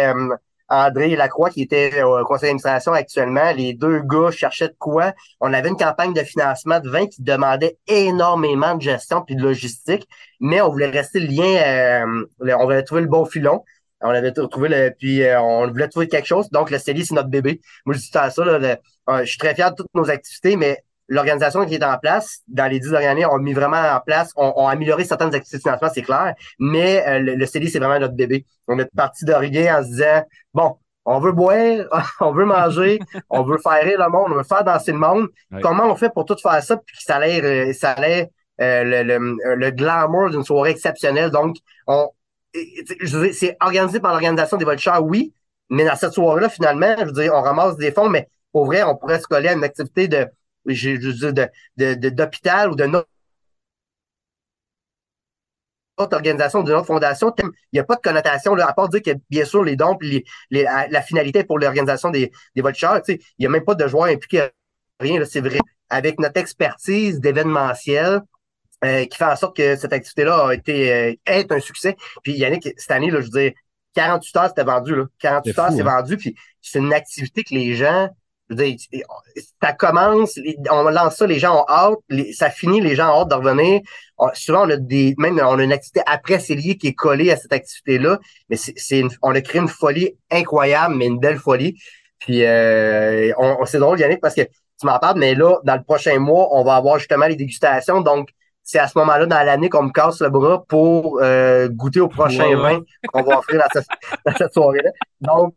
André Lacroix, qui était au conseil d'administration actuellement, les deux gars cherchaient de quoi. On avait une campagne de financement de 20 qui demandait énormément de gestion puis de logistique, mais on voulait rester le lien, euh, on voulait trouver le bon filon. On avait trouvé le, puis euh, on voulait trouver quelque chose. Donc, le CELI, c'est notre bébé. Moi, je dis ça, là, euh, je suis très fier de toutes nos activités, mais l'organisation qui est en place, dans les dix dernières années, on a mis vraiment en place, on, a amélioré certaines activités de financement, c'est clair, mais euh, le, CELI, c'est vraiment notre bébé. On est parti de rien en se disant, bon, on veut boire, on veut manger, on veut faire rire le monde, on veut faire danser le monde. Comment on fait pour tout faire ça, puis que ça allait, euh, ça allait euh, le, le, le, glamour d'une soirée exceptionnelle? Donc, on, c'est organisé par l'organisation des voltigeurs, oui, mais dans cette soirée-là, finalement, je veux dire, on ramasse des fonds, mais pour vrai, on pourrait se coller à une activité de je, de, d'hôpital ou de notre organisation, d'une autre fondation, il n'y a pas de connotation, là, à part dire que bien sûr les dons les, la, finalité pour l'organisation des, des voltigeurs, il n'y a même pas de joueurs impliqués rien, c'est vrai. Avec notre expertise d'événementiel, euh, qui fait en sorte que cette activité-là a été euh, est un succès. Puis Yannick, cette année, là, je veux dire, 48 heures, c'était vendu. Là. 48 heures, c'est hein? vendu. Puis c'est une activité que les gens ça commence, on lance ça, les gens ont hâte, ça finit, les gens ont hâte de revenir. souvent, on a des, même on a une activité après lié qui est collée à cette activité-là, mais c'est, on a créé une folie incroyable, mais une belle folie. Puis euh, on, c'est drôle, Yannick, parce que tu m'en parles, mais là, dans le prochain mois, on va avoir justement les dégustations. Donc, c'est à ce moment-là dans l'année qu'on me casse le bras pour euh, goûter au prochain vin qu'on va offrir dans cette, dans cette soirée-là. Donc,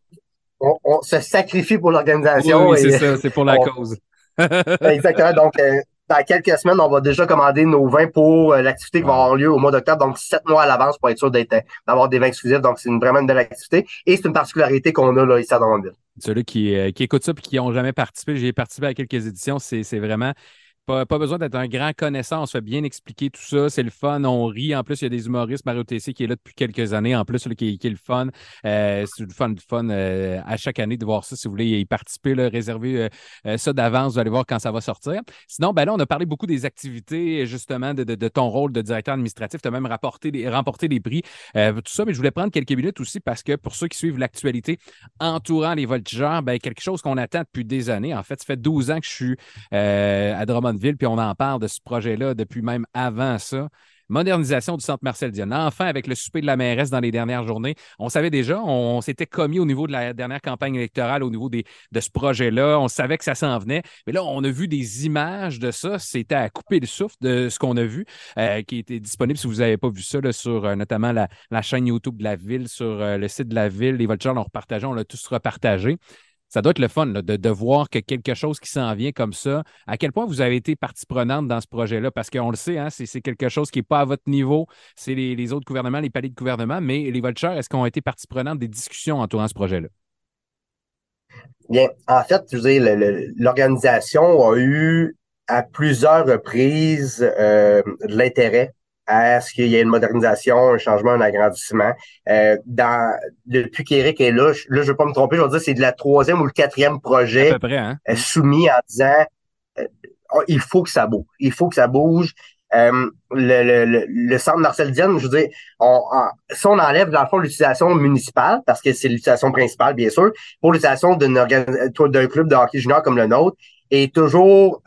on, se sacrifie pour l'organisation. Oui, c'est ça, c'est pour la cause. exactement. Donc, euh, dans quelques semaines, on va déjà commander nos vins pour euh, l'activité qui va avoir lieu au mois d'octobre. Donc, sept mois à l'avance pour être sûr d'avoir des vins exclusifs. Donc, c'est une, vraiment une belle activité. Et c'est une particularité qu'on a là, ici à Drummondville. Ceux-là qui, euh, qui écoutent ça et qui n'ont jamais participé, j'ai participé à quelques éditions, c'est vraiment pas, besoin d'être un grand connaissant. On se fait bien expliquer tout ça. C'est le fun. On rit. En plus, il y a des humoristes. Mario TC qui est là depuis quelques années. En plus, qui, est le fun. Euh, c'est du fun, du fun euh, à chaque année de voir ça. Si vous voulez y participer, là, réservez euh, ça d'avance. Vous allez voir quand ça va sortir. Sinon, ben là, on a parlé beaucoup des activités, justement, de, ton rôle de directeur administratif. Tu as même des, remporté des prix. tout ça, mais je voulais prendre quelques minutes aussi parce que pour ceux qui suivent l'actualité entourant les voltigeurs, ben, quelque chose qu'on attend depuis des années. En fait, ça fait 12 ans que je suis à Puis on en parle de ce projet-là depuis même avant ça. Modernisation du centre Marcel Dion. Enfin, avec le souper de la mairesse dans les dernières journées, on savait déjà, on, s'était commis au niveau de la dernière campagne électorale, au niveau de ce projet-là. On savait que ça s'en venait. Mais là, on a vu des images de ça. C'était à couper le souffle de ce qu'on a vu, euh, qui était disponible si vous n'avez pas vu ça, sur euh, notamment la, chaîne YouTube de la ville, sur euh, le site de la ville. Les Voltigeurs l'ont repartagé, on l'a tous repartagé ça doit être le fun de, voir que quelque chose qui s'en vient comme ça. À quel point vous avez été partie prenante dans ce projet-là? Parce qu'on le sait, hein, c'est quelque chose qui n'est pas à votre niveau. C'est les, autres gouvernements, les paliers de gouvernement, mais les Vultures, est-ce qu'on a été partie prenante des discussions entourant ce projet-là? Bien, en fait, l'organisation a eu à plusieurs reprises euh, de l'intérêt à ce qu'il y ait une modernisation, un changement, un agrandissement. Euh, dans, depuis qu'Éric est là, je, là, je veux pas me tromper, je vais dire c'est de la troisième ou le quatrième projet hein. euh, soumis en disant euh, oh, il faut que ça bouge. Il faut que ça bouge. Euh, le, le, le, centre Marcel Diane, je veux dire, on, si on enlève dans le fond l'utilisation municipale, parce que c'est l'utilisation principale, bien sûr, pour l'utilisation d'un club de hockey junior comme le nôtre, est toujours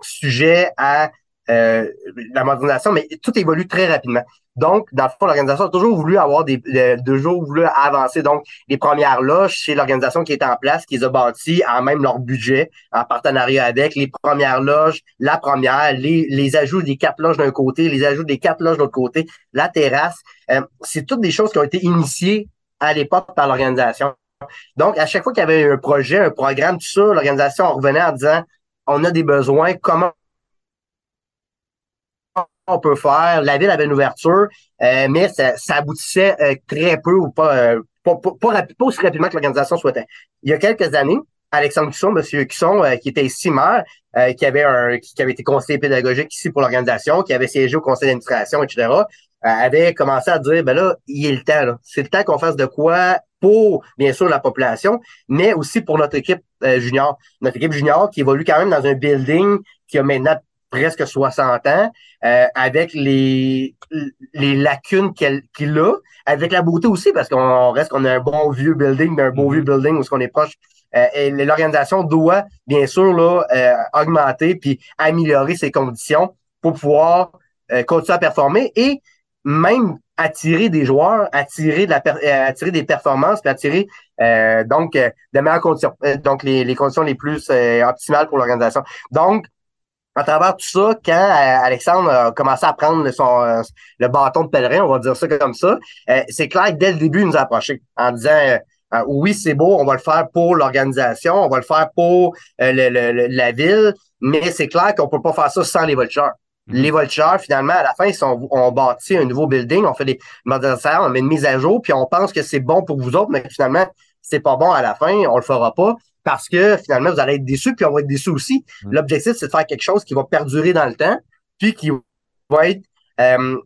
sujet à euh, la modernisation, mais tout évolue très rapidement. Donc, dans le fond, l'organisation a toujours voulu avoir des, toujours voulu avancer. Donc, les premières loges, c'est l'organisation qui est en place, qui les a bâties en même leur budget, en partenariat avec les premières loges, la première, les, les ajouts des quatre loges d'un côté, les ajouts des quatre loges de l'autre côté, la terrasse. Euh, c'est toutes des choses qui ont été initiées à l'époque par l'organisation. Donc, à chaque fois qu'il y avait un projet, un programme, tout ça, l'organisation revenait en disant, on a des besoins, comment on peut faire. La ville avait une ouverture, euh, mais ça, aboutissait euh, très peu ou pas, euh, pas, pas, aussi rapidement que l'organisation souhaitait. Il y a quelques années, Alexandre Cusson, Monsieur Cusson, qui était ici maire, qui avait un, qui, avait été conseiller pédagogique ici pour l'organisation, qui avait siégé au conseil d'administration, etc., avait commencé à dire, ben là, il est le temps, c'est le temps qu'on fasse de quoi pour, bien sûr, la population, mais aussi pour notre équipe junior. Notre équipe junior qui évolue quand même dans un building qui a maintenant presque 60 ans, euh, avec les, les lacunes qu'il a, avec la beauté aussi, parce qu'on reste qu'on a un bon vieux building, un beau vieux building où ce qu'on est proche. Euh, et l'organisation doit, bien sûr, là, euh, augmenter puis améliorer ses conditions pour pouvoir continuer à performer et même attirer des joueurs, attirer de la attirer des performances, puis attirer donc de meilleures conditions, donc les, les conditions les plus optimales pour l'organisation. Donc à travers tout ça, quand euh, Alexandre a commencé à prendre son, euh, le bâton de pèlerin, on va dire ça comme ça, euh, c'est clair que dès le début, il nous a approché en disant oui, c'est beau, on va le faire pour l'organisation, on va le faire pour la ville, mais c'est clair qu'on peut pas faire ça sans les vultures. Mhm. Les vultures, finalement, à la fin, ils sont, on bâtit un nouveau building, on fait des modernisations, on met une mise à jour, puis on pense que c'est bon pour vous autres, mais finalement, c'est pas bon à la fin, on le fera pas parce que finalement, vous allez être déçus, puis on va être déçus aussi. Mm. L'objectif, c'est de faire quelque chose qui va perdurer dans le temps, puis qui va être euh,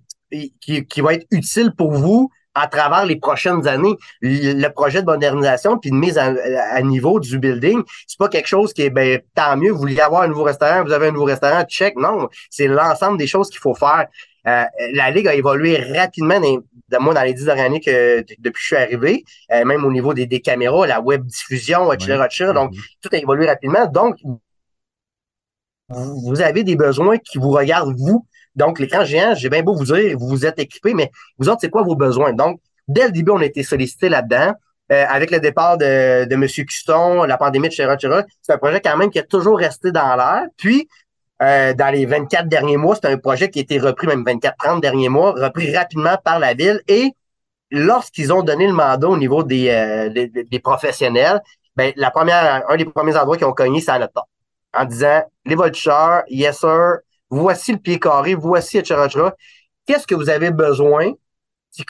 qui, qui va être utile pour vous à travers les prochaines années. Le projet de modernisation puis de mise à, niveau du building, c'est pas quelque chose qui est ben tant mieux, vous voulez avoir un nouveau restaurant, vous avez un nouveau restaurant, check. Non, c'est l'ensemble des choses qu'il faut faire. Euh, la Ligue a évolué rapidement, dans, moi, dans les dix dernières années que depuis que je suis arrivé, euh, même au niveau des, des, caméras, la web diffusion, etc., Donc, tout a évolué rapidement. Donc, vous avez des besoins qui vous regardent, vous. Donc, l'écran géant, j'ai bien beau vous dire, vous vous êtes équipé, mais vous autres, c'est quoi vos besoins? Donc, dès le début, on a été sollicité là-dedans. Euh, avec le départ de, de M. Custon, la pandémie, etc., etc., c'est un projet quand même qui a toujours resté dans l'air. Puis, euh, dans les 24 derniers mois. C'est un projet qui a été repris, même 24-30 derniers mois, repris rapidement par la ville. Et lorsqu'ils ont donné le mandat au niveau des, euh, des, professionnels, ben, la première, un des premiers endroits qu'ils ont cogné, c'est à notre porte. En disant, les voltigeurs, yes sir, voici le pied carré, voici, etc., Qu'est-ce que vous avez besoin?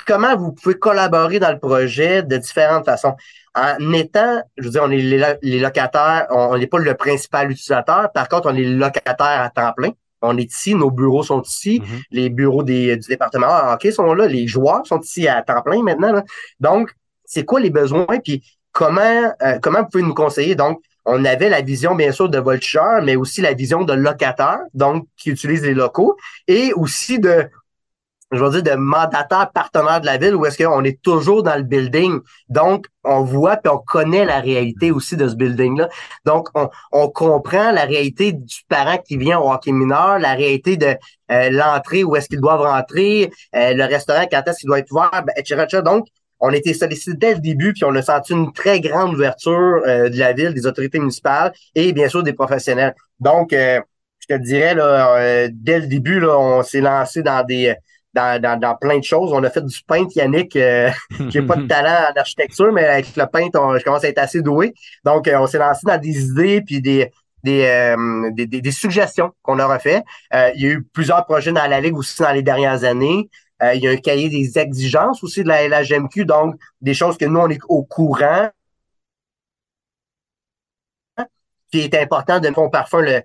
comment vous pouvez collaborer dans le projet de différentes façons. En étant, je veux dire, on est les, locataires, on n'est pas le principal utilisateur. Par contre, on est locataires à temps plein. On est ici, nos bureaux sont ici, mm-hmm. les bureaux des, du département hockey sont là, les joueurs sont ici à temps plein maintenant. Donc, c'est quoi les besoins? Puis comment, euh, comment vous pouvez nous conseiller? Donc, on avait la vision, bien sûr, de voltigeur, mais aussi la vision de locataire, donc qui utilise les locaux, et aussi de je veux dire, de mandataire partenaire de la ville où est-ce qu'on est toujours dans le building. Donc, on voit puis on connaît la réalité aussi de ce building-là. Donc, on, on, comprend la réalité du parent qui vient au hockey mineur, la réalité de euh, l'entrée, où est-ce qu'ils doivent rentrer, euh, le restaurant, quand est-ce qu'il doit être ouvert, ben, etc., Donc, on été sollicité dès le début, puis on a senti une très grande ouverture euh, de la ville, des autorités municipales et bien sûr des professionnels. Donc, je te dirais, là, dès le début, là, on s'est lancé dans des dans, plein de choses. On a fait du paint, Yannick. Euh, J'ai pas de talent en architecture, mais avec le paint, je commence à être assez doué. Donc, euh, on s'est lancé dans des idées puis des, des, euh, des, suggestions qu'on aura fait. Euh, il y a eu plusieurs projets dans la Ligue aussi dans les dernières années. il y a un cahier des exigences aussi de la LHMQ, donc des choses que nous, on est au courant qui est important de faire parfum le,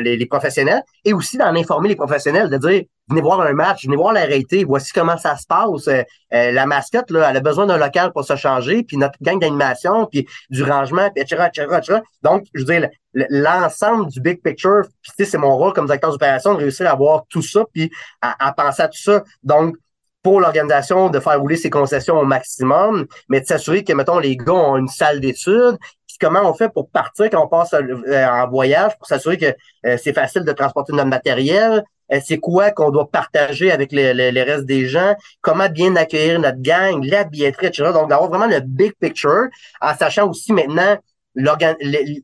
les professionnels et aussi d'en informer les professionnels, de dire venez voir un match, venez voir la réalité, voici comment ça se passe. Euh, euh, la mascotte, là, elle a besoin d'un local pour se changer, puis notre gang d'animation, puis du rangement, puis etc., etc.. Donc, je veux dire, l'ensemble du big picture, puis c'est mon rôle comme directeur d'opération de réussir à voir tout ça, puis à, à penser à tout ça. Donc, pour l'organisation de faire rouler ses concessions au maximum, mais de s'assurer que, mettons, les gars ont une salle d'études, comment on fait pour partir quand on passe euh, en voyage, pour s'assurer que euh, c'est facile de transporter notre matériel, euh, c'est quoi qu'on doit partager avec les, les, restes des gens, comment bien accueillir notre gang, la billetterie, etc. Donc, d'avoir vraiment le big picture, en sachant aussi maintenant le,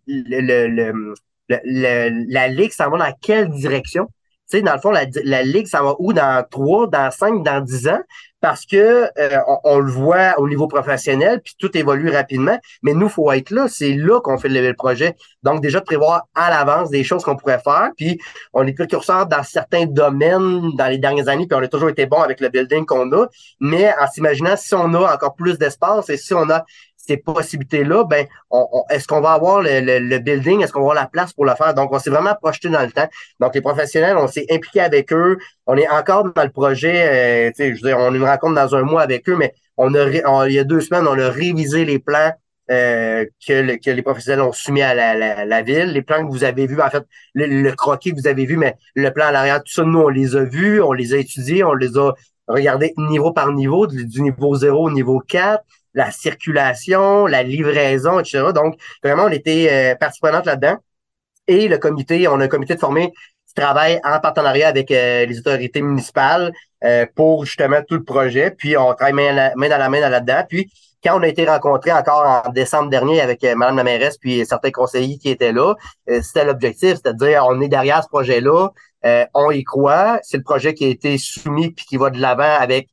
le, le, la ligue ça va dans quelle direction? Tu sais, dans le fond, la, la ligue, ça va où? Dans trois, dans cinq, dans dix ans? parce que euh, on, le voit au niveau professionnel, puis tout évolue rapidement. Mais nous, faut être là. C'est là qu'on fait le, projet. Donc, déjà de prévoir à l'avance des choses qu'on pourrait faire. Puis, on est précurseur dans certains domaines dans les dernières années, puis on a toujours été bon avec le building qu'on a. Mais en s'imaginant, si on a encore plus d'espace et si on a ces possibilités-là, ben, est-ce qu'on va avoir le, le, building, est-ce qu'on va avoir la place pour le faire? Donc, on s'est vraiment projeté dans le temps. Donc, les professionnels, on s'est impliqué avec eux. On est encore dans le projet. Euh, je veux dire, on a une rencontre dans un mois avec eux, mais on a, il y a deux semaines, on a révisé les plans euh, que, les professionnels ont soumis à la, la, ville. Les plans que vous avez vus, en fait, le, croquis que vous avez vu, mais le plan à l'arrière, tout ça, nous, on les a vus, on les a étudiés, on les a regardés niveau par niveau, du, du niveau 0 au niveau 4 la circulation, la livraison, etc. Donc, vraiment, on était euh, là-dedans. Et le comité, on a un comité de formé qui travaille en partenariat avec euh, les autorités municipales euh, pour justement tout le projet. Puis, on travaille main, dans la main là-dedans. Puis, quand on a été rencontrés encore en décembre dernier avec euh, Mme la mairesse puis certains conseillers qui étaient là, euh, c'était l'objectif, c'est-à-dire on est derrière ce projet-là, on y croit, c'est le projet qui a été soumis puis qui va de l'avant avec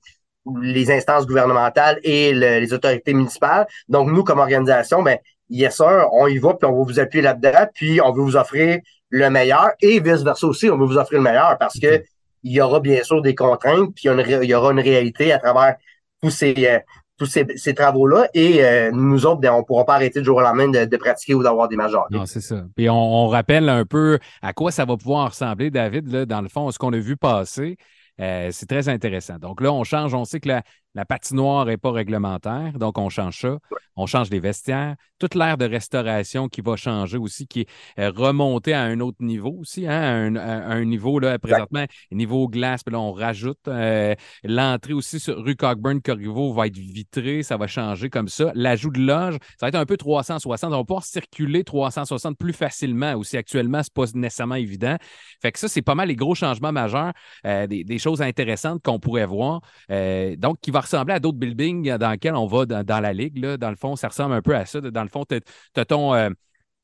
les instances gouvernementales et les autorités municipales. Donc, nous, comme organisation, ben, yes sir, on y va, puis on va vous appuyer là-dedans, puis on veut vous offrir le meilleur et vice-versa aussi, on veut vous offrir le meilleur parce que il y aura bien sûr des contraintes, puis il y, aura une réalité à travers tous ces, euh, tous ces, travaux-là. Et euh, nous autres, ben, on ne pourra pas arrêter du jour au lendemain de, pratiquer ou d'avoir des majors. Non, c'est ça. Puis on, rappelle un peu à quoi ça va pouvoir ressembler, David, là, dans le fond, ce qu'on a vu passer. Euh, c'est très intéressant. Donc là, on change. On sait que la, la patinoire n'est pas réglementaire, donc on change ça. On change les vestiaires. Toute l'ère de restauration qui va changer aussi, qui est euh, remontée à un autre niveau aussi, hein, à, un, niveau là, présentement, niveau glace, puis là, on rajoute. Euh, l'entrée aussi sur rue Cockburn, Corriveau va être vitrée, ça va changer comme ça. L'ajout de loge, ça va être un peu 360. On va pouvoir circuler 360 plus facilement aussi. Actuellement, ce n'est pas nécessairement évident. Fait que ça, c'est pas mal les gros changements majeurs, euh, des, choses intéressantes qu'on pourrait voir. donc, qui va ressembler à d'autres buildings dans lesquels on va dans, la ligue. Là. Dans le fond, ça ressemble un peu à ça. Dans le fond, tu as.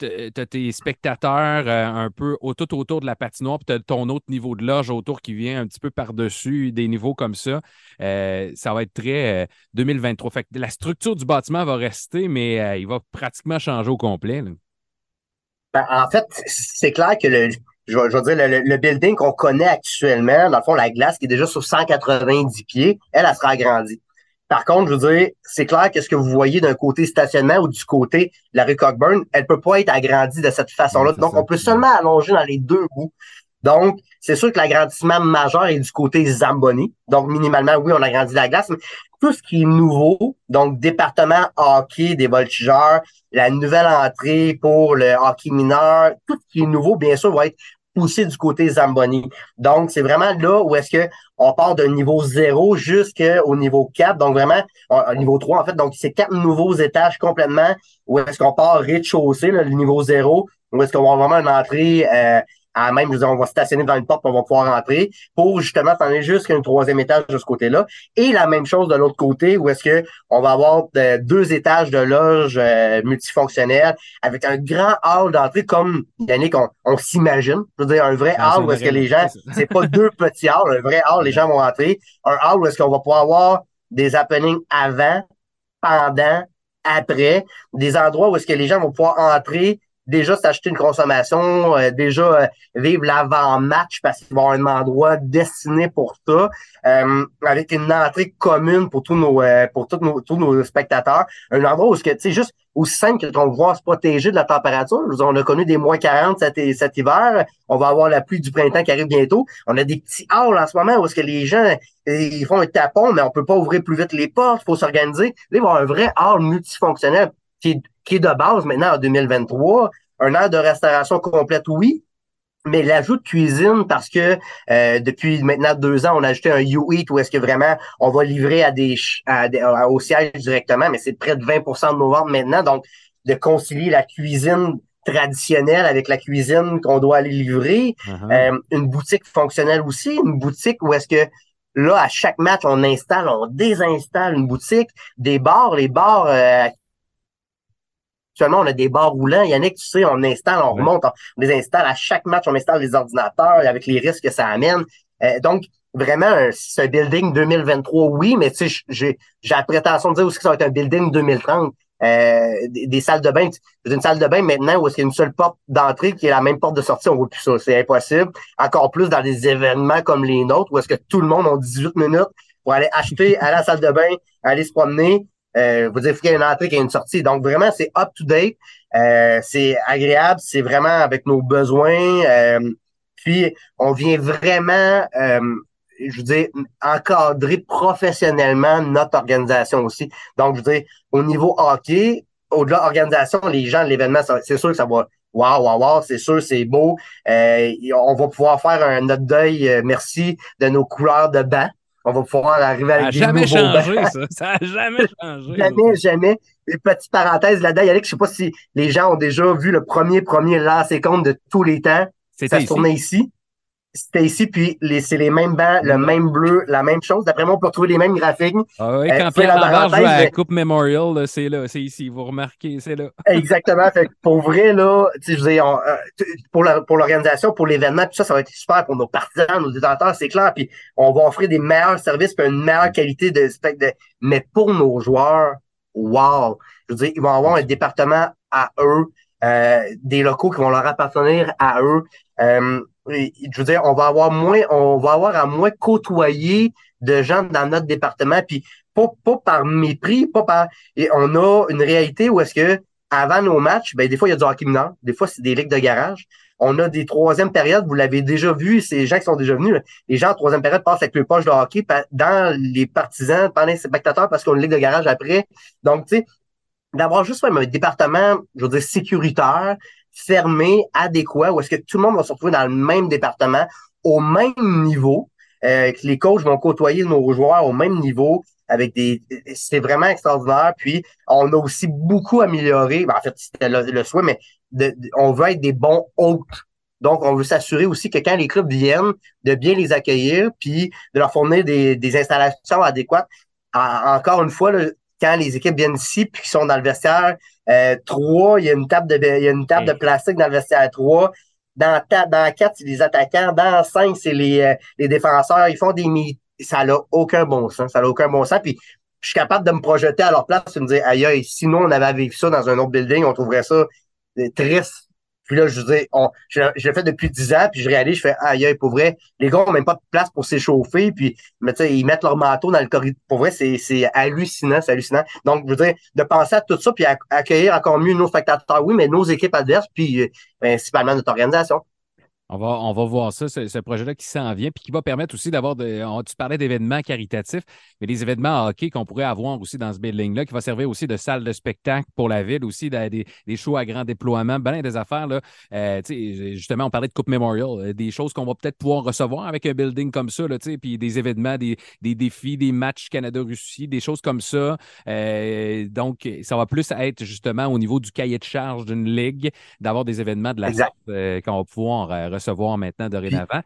Euh, tes spectateurs euh, un peu tout autour de la patinoire, puis tu as ton autre niveau de loge autour qui vient un petit peu par-dessus, des niveaux comme ça. Euh, ça va être très 2023. Fait que la structure du bâtiment va rester, mais il va pratiquement changer au complet. Ben, en fait, c'est clair que le, je veux, dire, le, building qu'on connaît actuellement, dans le fond, la glace qui est déjà sur 190 pieds, elle, elle sera agrandie. Par contre, je veux dire, c'est clair que ce que vous voyez d'un côté stationnement ou du côté la rue Cockburn, elle peut pas être agrandie de cette façon-là. Donc, on peut seulement allonger dans les deux bouts. Donc, c'est sûr que l'agrandissement majeur est du côté Zamboni. Donc, minimalement, oui, on agrandit la glace, mais tout ce qui est nouveau, donc département hockey des voltigeurs, la nouvelle entrée pour le hockey mineur, tout ce qui est nouveau, bien sûr, va être poussé du côté Zamboni. Donc, c'est vraiment là où est-ce que on part d'un niveau 0 jusqu'au niveau 4. Donc, vraiment, au niveau 3, en fait. Donc, c'est quatre nouveaux étages complètement où est-ce qu'on part rez-de-chaussée, le niveau 0, où est-ce qu'on va avoir vraiment une entrée euh, à même, je veux dire, on va stationner dans une porte, on va pouvoir rentrer pour justement t'en aller jusqu'à un troisième étage de ce côté-là. Et la même chose de l'autre côté, où est-ce que on va avoir deux étages de loge euh, multifonctionnels avec un grand hall d'entrée comme Yannick, on, on s'imagine. Je veux dire, un vrai hall où est-ce que les gens, c'est pas deux petits halls, un vrai hall, les gens vont rentrer. Un hall où est-ce qu'on va pouvoir avoir des happenings avant, pendant, après, des endroits où est-ce que les gens vont pouvoir entrer déjà s'acheter une consommation, euh, déjà euh, vivre l'avant-match parce qu'il va y avoir un endroit destiné pour ça, euh, avec une entrée commune pour tous nos pour tous nos, tous nos spectateurs. Un endroit où, tu sais, juste aussi simple que qu'on va se protéger de la température. On a connu des moins 40 cet, cet, hiver. On va avoir la pluie du printemps qui arrive bientôt. On a des petits halls en ce moment où est-ce que les gens ils font un tapon, mais on peut pas ouvrir plus vite les portes, il faut s'organiser. Là, il va y avoir un vrai hall multifonctionnel qui est qui est de base maintenant en 2023. Un air de restauration complète, oui, mais l'ajout de cuisine, parce que euh, depuis maintenant deux ans, on a ajouté un U-Eat où est-ce que vraiment on va livrer à des, au siège directement, mais c'est près de 20 de nos ventes maintenant. Donc, de concilier la cuisine traditionnelle avec la cuisine qu'on doit aller livrer, uh-huh. une boutique fonctionnelle aussi, une boutique où est-ce que là, à chaque match, on installe, on désinstalle une boutique, des bars, les bars Actuellement, on a des bars roulants. Yannick, tu sais, on installe, on remonte, on les installe à chaque match, on installe les ordinateurs avec les risques que ça amène. Euh, donc, vraiment, ce building 2023, oui, mais tu sais, j'ai la prétention de dire aussi que ça va être un building 2030. Euh, des, salles de bain. Une salle de bain maintenant où est-ce qu'il y a une seule porte d'entrée qui est la même porte de sortie, on voit plus ça. C'est impossible. Encore plus dans des événements comme les nôtres où est-ce que tout le monde a 18 minutes pour aller acheter, à la salle de bain, aller se promener, euh, vous dire qu'il y a une entrée, qu'il y a une sortie. Donc, vraiment, c'est up-to-date. Euh, c'est agréable. C'est vraiment avec nos besoins. Euh, puis, on vient vraiment, euh, je veux dire, encadrer professionnellement notre organisation aussi. Donc, je veux dire, au niveau hockey, au-delà organisation, les gens de l'événement, c'est sûr que ça va Wow, wow, wow, c'est sûr, c'est beau. on va pouvoir faire un note deuil, merci, de nos couleurs de banc on va pouvoir arriver avec ça des jamais changé, ça. Ça n'a jamais changé. jamais, jamais. Une petite parenthèse là-dedans, Yannick, je sais pas si les gens ont déjà vu le premier, premier lancé compte de tous les temps. Ça se tournait ici. C'était ici, puis c'est les mêmes bancs, le même bleu, la même chose. D'après moi, on peut retrouver les mêmes graphiques. Ah oui, quand Pierre Lambert joue à la Coupe Memorial, c'est là, c'est ici, vous remarquez, c'est là. Exactement. fait pour vrai, là, je veux dire, euh, pour l'organisation, pour l'événement, tout ça, ça va être super pour nos partisans, nos détenteurs, c'est clair. Puis on va offrir des meilleurs services puis une meilleure qualité de spectacle. Mais pour nos joueurs, wow! Je veux dire, ils vont avoir un département à eux, euh, des locaux qui vont leur appartenir à eux. Euh, je veux dire, on va avoir moins, on va avoir à moins côtoyer de gens dans notre département, puis pas, pas par mépris, pas par. Et on a une réalité où est-ce que avant nos matchs, ben des fois il y a du hockey mineur, des fois c'est des ligues de garage. On a des troisième périodes, vous l'avez déjà vu, ces gens qui sont déjà venus, les gens en troisième période passent avec le poche de hockey dans les partisans, pendant les spectateurs parce qu'on a une ligue de garage après. Donc, tu sais, d'avoir juste un département, je veux dire, sécuritaire, fermé, adéquat, où est-ce que tout le monde va se retrouver dans le même département, au même niveau, euh, que les coachs vont côtoyer nos joueurs au même niveau, avec des. C'est vraiment extraordinaire. Puis on a aussi beaucoup amélioré. Ben, en fait, c'était le, souhait, mais on veut être des bons hôtes. Donc, on veut s'assurer aussi que quand les clubs viennent, de bien les accueillir, puis de leur fournir des, des installations adéquates. encore une fois, là, quand les équipes viennent ici puis qu'ils sont dans le vestiaire euh, 3, il y a une table de il y a une table de plastique dans le vestiaire 3. Dans, dans 4, c'est les attaquants. Dans 5, c'est les, euh, les défenseurs. Ils font des Ça n'a aucun bon sens. Ça n'a aucun bon sens. Puis je suis capable de me projeter à leur place et me dire aïe, aïe, sinon on avait vécu ça dans un autre building, on trouverait ça euh, triste. Puis là, je dis, on, je, je l'ai fait depuis 10 ans, puis je réalise, je fais, aïe, aïe, pour vrai, les gars ont même pas de place pour s'échauffer, puis, mais ils mettent leur manteau dans le corridor. Pour vrai, c'est, c'est hallucinant, c'est hallucinant. Donc, je veux dire, de penser à tout ça, puis à, accueillir encore mieux nos spectateurs, oui, mais nos équipes adverses, puis euh, principalement notre organisation. On va, on va voir ça, ce, projet-là qui s'en vient, puis qui va permettre aussi d'avoir, tu parlais d'événements caritatifs, mais des événements hockey qu'on pourrait avoir aussi dans ce building-là, qui va servir aussi de salle de spectacle pour la ville, aussi des, des shows à grand déploiement, ben des affaires. Là, euh, justement, on parlait de Coupe Memorial, euh, des choses qu'on va peut-être pouvoir recevoir avec un building comme ça, là, puis des événements, des, des, défis, des matchs Canada-Russie, des choses comme ça. Euh, donc, ça va plus être justement au niveau du cahier de charge d'une ligue, d'avoir des événements de la sorte qu'on va pouvoir recevoir recevoir maintenant dorénavant.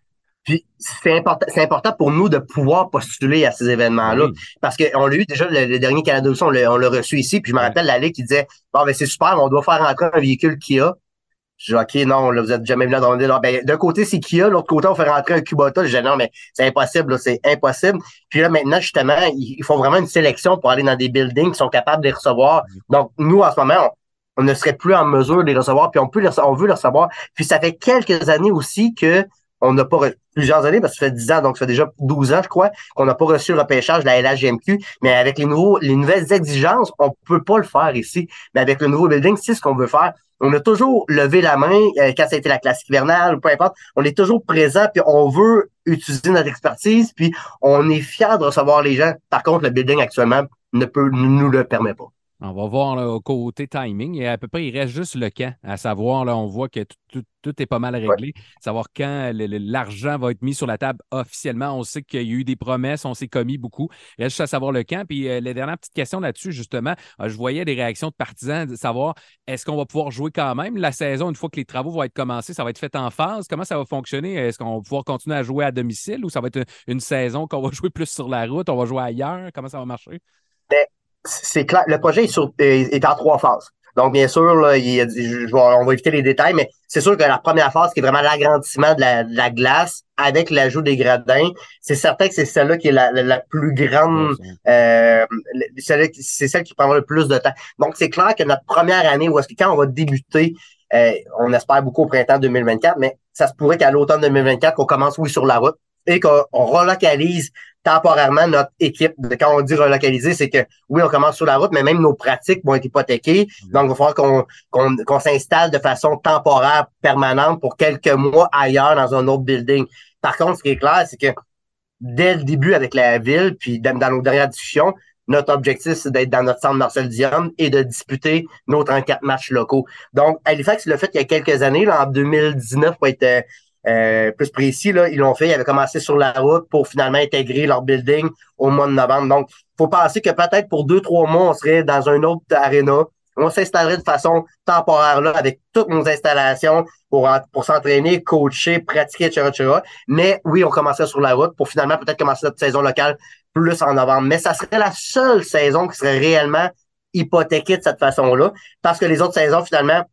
Puis, c'est important, c'est important pour nous de pouvoir postuler à ces événements-là. Parce qu'on l'a eu déjà le, dernier Canada on l'a, on l'a reçu ici. Puis je me rappelle la Ligue qui disait Bon, ben c'est super, on doit faire rentrer un véhicule Kia. Je dis OK, non, là, vous êtes jamais venu dans le ben, D'un côté, c'est Kia, l'autre côté, on fait rentrer un Kubota. Je dis non, mais c'est impossible, c'est impossible. Puis là, maintenant, justement, il faut vraiment une sélection pour aller dans des buildings qui sont capables de les recevoir. Donc, nous, en ce moment, on ne serait plus en mesure de les recevoir, puis on peut les, on veut les recevoir. Puis ça fait quelques années aussi que on n'a pas plusieurs années, parce que ça fait 10 ans, donc ça fait déjà 12 ans, je crois, qu'on n'a pas reçu le repêchage de la LHGMQ. Mais avec les nouveaux, les nouvelles exigences, on peut pas le faire ici. Mais avec le nouveau building, c'est ce qu'on veut faire. On a toujours levé la main euh, quand ça a été la classe hivernale ou peu importe. On est toujours présent, puis on veut utiliser notre expertise, puis on est fier de recevoir les gens. Par contre, le building actuellement ne peut, nous le permet pas. On va voir le côté timing. Et à peu près, il reste juste le camp. À savoir, là, on voit que tout, est pas mal réglé. Savoir quand l'argent va être mis sur la table officiellement. On sait qu'il y a eu des promesses, on s'est commis beaucoup. Il reste juste à savoir le camp. Puis euh, les dernières petites questions là-dessus, justement, euh, je voyais des réactions de partisans de savoir est-ce qu'on va pouvoir jouer quand même la saison une fois que les travaux vont être commencés? Ça va être fait en phase? Comment ça va fonctionner? Est-ce qu'on va pouvoir continuer à jouer à domicile ou ça va être une, saison qu'on va jouer plus sur la route? On va jouer ailleurs? Comment ça va marcher? Ben, c'est clair. Le projet est, sur, est, en trois phases. Donc, bien sûr, là, il, on va éviter les détails, mais c'est sûr que la première phase, qui est vraiment l'agrandissement de la, glace avec l'ajout des gradins, c'est certain que c'est celle-là qui est la, plus grande, euh, c'est celle qui prendra le plus de temps. Donc, c'est clair que notre première année, où est-ce que quand on va débuter, euh, on espère beaucoup au printemps 2024, mais ça se pourrait qu'à l'automne 2024, qu'on commence, oui, sur la route et qu'on relocalise temporairement notre équipe. Quand on dit relocaliser, c'est que oui, on commence sur la route, mais même nos pratiques vont être hypothéquées. Mhm. Donc, il va falloir qu'on s'installe de façon temporaire, permanente pour quelques mois ailleurs dans un autre building. Par contre, ce qui est clair, c'est que dès le début avec la ville, puis dans nos dernières discussions, notre objectif, c'est d'être dans notre centre Marcel Dion et de disputer nos 34 matchs locaux. Donc, Halifax le fait qu'il y a quelques années, là, en 2019, pour être euh, plus précis, là, ils l'ont fait, ils avaient commencé sur la route pour finalement intégrer leur building au mois de novembre. Donc, faut penser que peut-être pour deux, trois mois, on serait dans un autre arena. On s'installerait de façon temporaire là avec toutes nos installations pour, pour s'entraîner, coacher, pratiquer, etc., Mais oui, on commençait sur la route pour finalement peut-être commencer notre saison locale plus en novembre. Mais ça serait la seule saison qui serait réellement hypothéquée de cette façon-là parce que les autres saisons, finalement,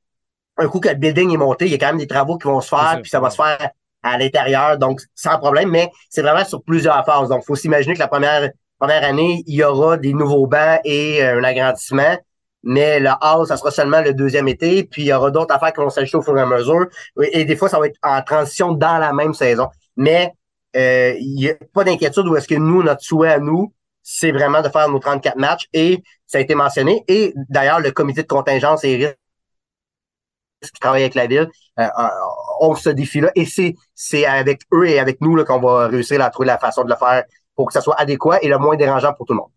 un coup que le building est monté, il y a quand même des travaux qui vont se faire, puis ça va se faire à l'intérieur, donc sans problème, mais c'est vraiment sur plusieurs phases. Donc, il faut s'imaginer que la première, première année, il y aura des nouveaux bancs et euh, un agrandissement, mais le hall, ça sera seulement le deuxième été, puis il y aura d'autres affaires qui vont s'ajouter au fur et à mesure, et des fois, ça va être en transition dans la même saison. Mais euh, il n'y a pas d'inquiétude où est-ce que nous, notre souhait à nous, c'est vraiment de faire nos 34 matchs, et ça a été mentionné, et d'ailleurs, le comité de contingence et qui travaillent avec la ville euh, euh, ont ce défi-là. Et c'est avec eux et avec nous qu'on va réussir à trouver la façon de le faire pour que ça soit adéquat et le moins dérangeant pour tout le monde.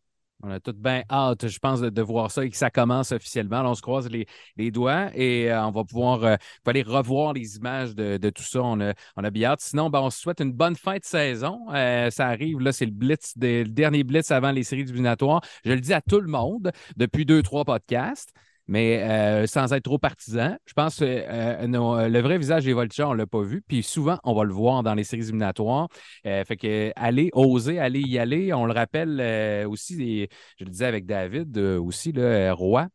On a tout bien hâte, je pense, de, voir ça et que ça commence officiellement. on se croise les, doigts et euh, on va pouvoir aller revoir les images de, tout ça. On a, on a bien hâte. Sinon, ben, on se souhaite une bonne fin de saison. ça arrive, là, c'est le blitz, le dernier blitz avant les séries éliminatoires. Je le dis à tout le monde depuis deux, trois podcasts mais euh, sans être trop partisan. Je pense que euh, euh, le vrai visage des Voltigeurs, on ne l'a pas vu. Puis souvent, on va le voir dans les séries éliminatoires. fait que aller, oser, aller y aller. On le rappelle aussi, je le disais avec David aussi, le Roi,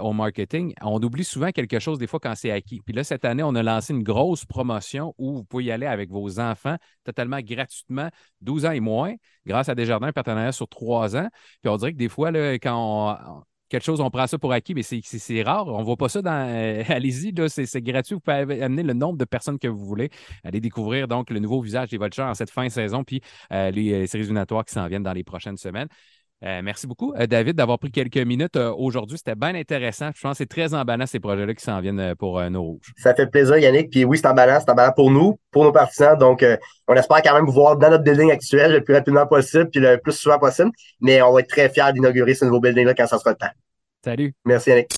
au marketing. On oublie souvent quelque chose des fois quand c'est acquis. Puis là, cette année, on a lancé une grosse promotion où vous pouvez y aller avec vos enfants totalement gratuitement, 12 ans et moins, grâce à Desjardins, partenariat sur trois ans. Puis on dirait que des fois, là, quand on, quelque chose, on prend ça pour acquis, mais c'est rare. On ne voit pas ça dans. Euh, allez-y, c'est gratuit. Vous pouvez amener le nombre de personnes que vous voulez. Allez découvrir donc le nouveau visage des Vultures en cette fin de saison, puis euh, les, séries éliminatoires qui s'en viennent dans les prochaines semaines. Euh, merci beaucoup, David, d'avoir pris quelques minutes aujourd'hui. C'était bien intéressant. Je pense que c'est très emballant ces projets-là qui s'en viennent pour nos rouges. Ça fait plaisir, Yannick. Puis oui, c'est emballant. C'est emballant pour nous, pour nos partisans. Donc, on espère quand même vous voir dans notre building actuel le plus rapidement possible puis le plus souvent possible. Mais on va être très fiers d'inaugurer ce nouveau building-là quand ça sera le temps. Salut. Merci, Alex.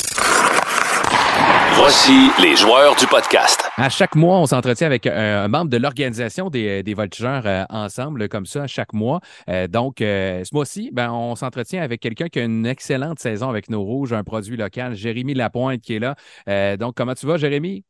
Voici les joueurs du podcast. À chaque mois, on s'entretient avec euh, un membre de l'organisation des, des voltigeurs euh, ensemble, comme ça, chaque mois. Euh, donc, ce mois-ci, ben, on s'entretient avec quelqu'un qui a une excellente saison avec nos rouges, un produit local, Jérémy Lapointe, qui est là. donc, comment tu vas, Jérémy?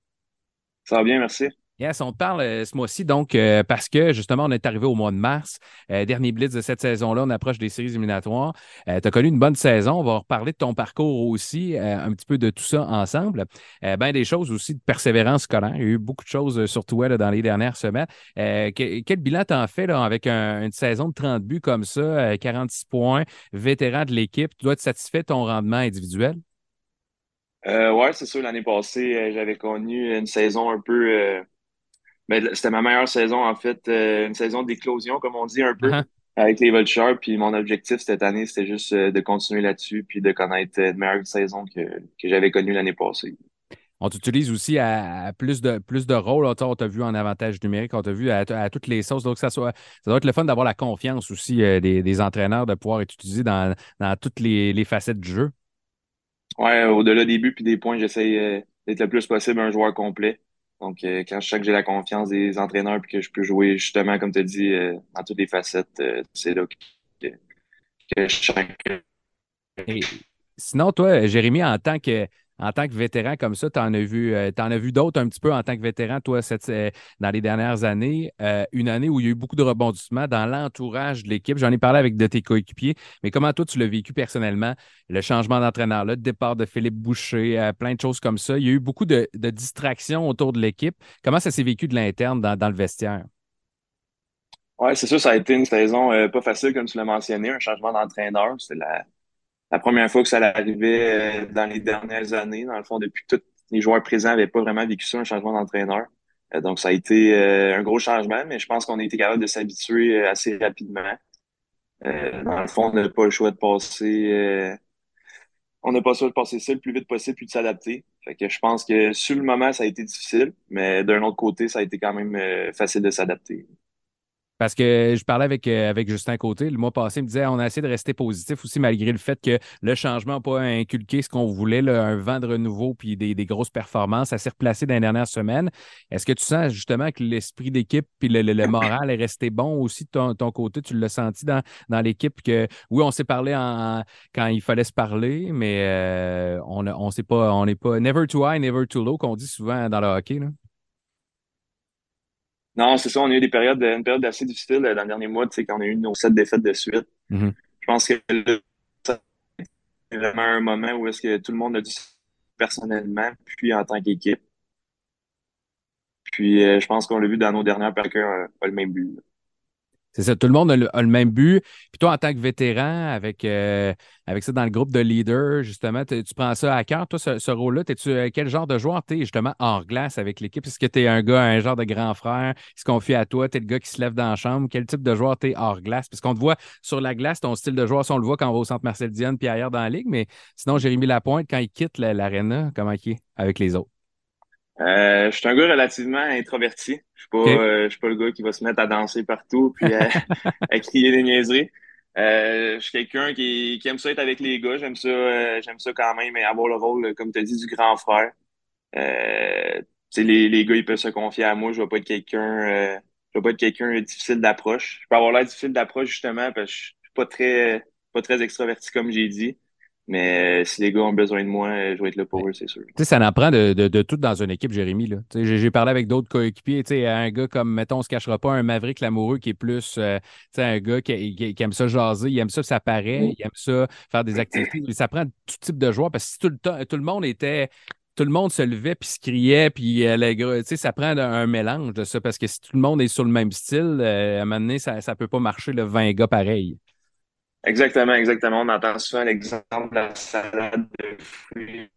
Ça va bien, merci. Yes, on te parle euh, ce mois-ci, donc, euh, parce que justement, on est arrivé au mois de mars, euh, dernier blitz de cette saison-là, on approche des séries éliminatoires. tu as connu une bonne saison, on va reparler de ton parcours aussi, un petit peu de tout ça ensemble. ben des choses aussi de persévérance scolaire. Il y a eu beaucoup de choses sur toi dans les dernières semaines. quel bilan t'en fais là, avec une saison de 30 buts comme ça, 46 points, vétéran de l'équipe? Tu dois être satisfait de ton rendement individuel? Oui, c'est sûr. L'année passée, j'avais connu une saison un peu ben, c'était ma meilleure saison, en fait, euh, une saison d'éclosion, comme on dit un peu, uh-huh. avec les Vultures. Puis mon objectif cette année, c'était juste euh, de continuer là-dessus, puis de connaître euh, une meilleure saison que, que j'avais connue l'année passée. On t'utilise aussi à, plus de, plus de rôles. On t'a vu en avantage numérique, on t'a vu à, toutes les sauces. Donc, ça, soit, ça doit être le fun d'avoir la confiance aussi des, des, entraîneurs de pouvoir être utilisé dans, dans toutes les, les facettes du jeu. Ouais, au-delà des buts puis des points, j'essaie d'être le plus possible un joueur complet. Donc, quand je sais que j'ai la confiance des entraîneurs puis que je peux jouer justement, comme tu as dit, dans toutes les facettes, c'est là que, que chaque. sinon, toi, Jérémy, en tant que en tant que vétéran comme ça, tu en as vu, euh, vu d'autres un petit peu en tant que vétéran, toi, euh, dans les dernières années. Euh, une année où il y a eu beaucoup de rebondissements dans l'entourage de l'équipe. J'en ai parlé avec de tes coéquipiers, mais comment toi, tu l'as vécu personnellement? Le changement d'entraîneur, le départ de Philippe Boucher, plein de choses comme ça. Il y a eu beaucoup de, distractions autour de l'équipe. Comment ça s'est vécu de l'interne dans, le vestiaire? Oui, c'est sûr, ça a été une saison pas facile, comme tu l'as mentionné, un changement d'entraîneur. C'est la, la première fois que ça arrivait euh, dans les dernières années. Dans le fond, depuis tous les joueurs présents n'avaient pas vraiment vécu ça, un changement d'entraîneur. Euh, donc, ça a été euh, un gros changement, mais je pense qu'on a été capable de s'habituer assez rapidement. dans le fond, on n'a pas le choix de passer. on n'a pas le choix de passer ça le plus vite possible puis de s'adapter. Fait que je pense que sur le moment, ça a été difficile, mais d'un autre côté, ça a été quand même facile de s'adapter. Parce que je parlais avec, euh, avec Justin Côté le mois passé, il me disait on a essayé de rester positif aussi malgré le fait que le changement n'a pas inculqué ce qu'on voulait, un vent de renouveau puis des, grosses performances. Ça s'est replacé dans les dernières semaines. Est-ce que tu sens justement que l'esprit d'équipe puis le, moral est resté bon aussi de ton, côté? Tu l'as senti dans, dans l'équipe que oui, on s'est parlé en, quand il fallait se parler, mais euh, on on sait pas, on n'est pas never too high, never too low, qu'on dit souvent dans le hockey. Là. Non, c'est ça. On a eu des périodes, une période assez difficile euh, dans le dernier mois, tu sais, quand on a eu nos sept défaites de suite. Mm-hmm. Je pense que c'est vraiment un moment où est-ce que tout le monde a dû personnellement, puis en tant qu'équipe. Puis euh, je pense qu'on l'a vu dans nos dernières périodes, euh, pas le même but. C'est ça, tout le monde a le, même but. Puis toi, en tant que vétéran, avec, euh, avec ça dans le groupe de leaders, justement, tu prends ça à cœur, toi, ce, rôle-là? Es-tu euh, quel genre de joueur tu es justement hors glace avec l'équipe? Est-ce que tu un gars, un genre de grand frère? Qui se confie à toi? Tu es le gars qui se lève dans la chambre? Quel type de joueur tu es hors glace? Parce qu'on te voit sur la glace, ton style de joueur, si on le voit quand on va au centre Marcel Dion puis ailleurs dans la ligue, mais sinon, Jérémy Lapointe, quand il quitte l'aréna, comment il est avec les autres? Euh, je suis un gars relativement introverti. Je suis pas, euh, je suis pas le gars qui va se mettre à danser partout puis à, crier des niaiseries. Euh, je suis quelqu'un qui, qui, aime ça être avec les gars. J'aime ça, euh, j'aime ça quand même avoir le rôle, comme tu as dit, du grand frère. Euh, les, les gars, ils peuvent se confier à moi. Je vais pas être quelqu'un, je vais pas être quelqu'un difficile d'approche. Je peux avoir l'air difficile d'approche justement parce que je suis pas très, pas très extraverti comme j'ai dit. Mais euh, si les gars ont besoin de moi, euh, je vais être là pour eux, c'est sûr. Tu sais, ça en prend de, de, tout dans une équipe, Jérémy. J'ai parlé avec d'autres coéquipiers. Un gars comme, mettons, on se cachera pas, un Maverick Lamoureux qui est plus euh, un gars qui, qui, aime ça jaser, il aime ça, ça paraît, il aime ça faire des activités. Ça prend tout type de joueurs parce que si tout le, temps, tout le monde était tout le monde se levait puis se criait puis sais, ça prend un, mélange de ça parce que si tout le monde est sur le même style, à un moment donné, ça ne peut pas marcher le 20 gars pareil. Exactement, exactement. On entend souvent l'exemple de la salade de fruits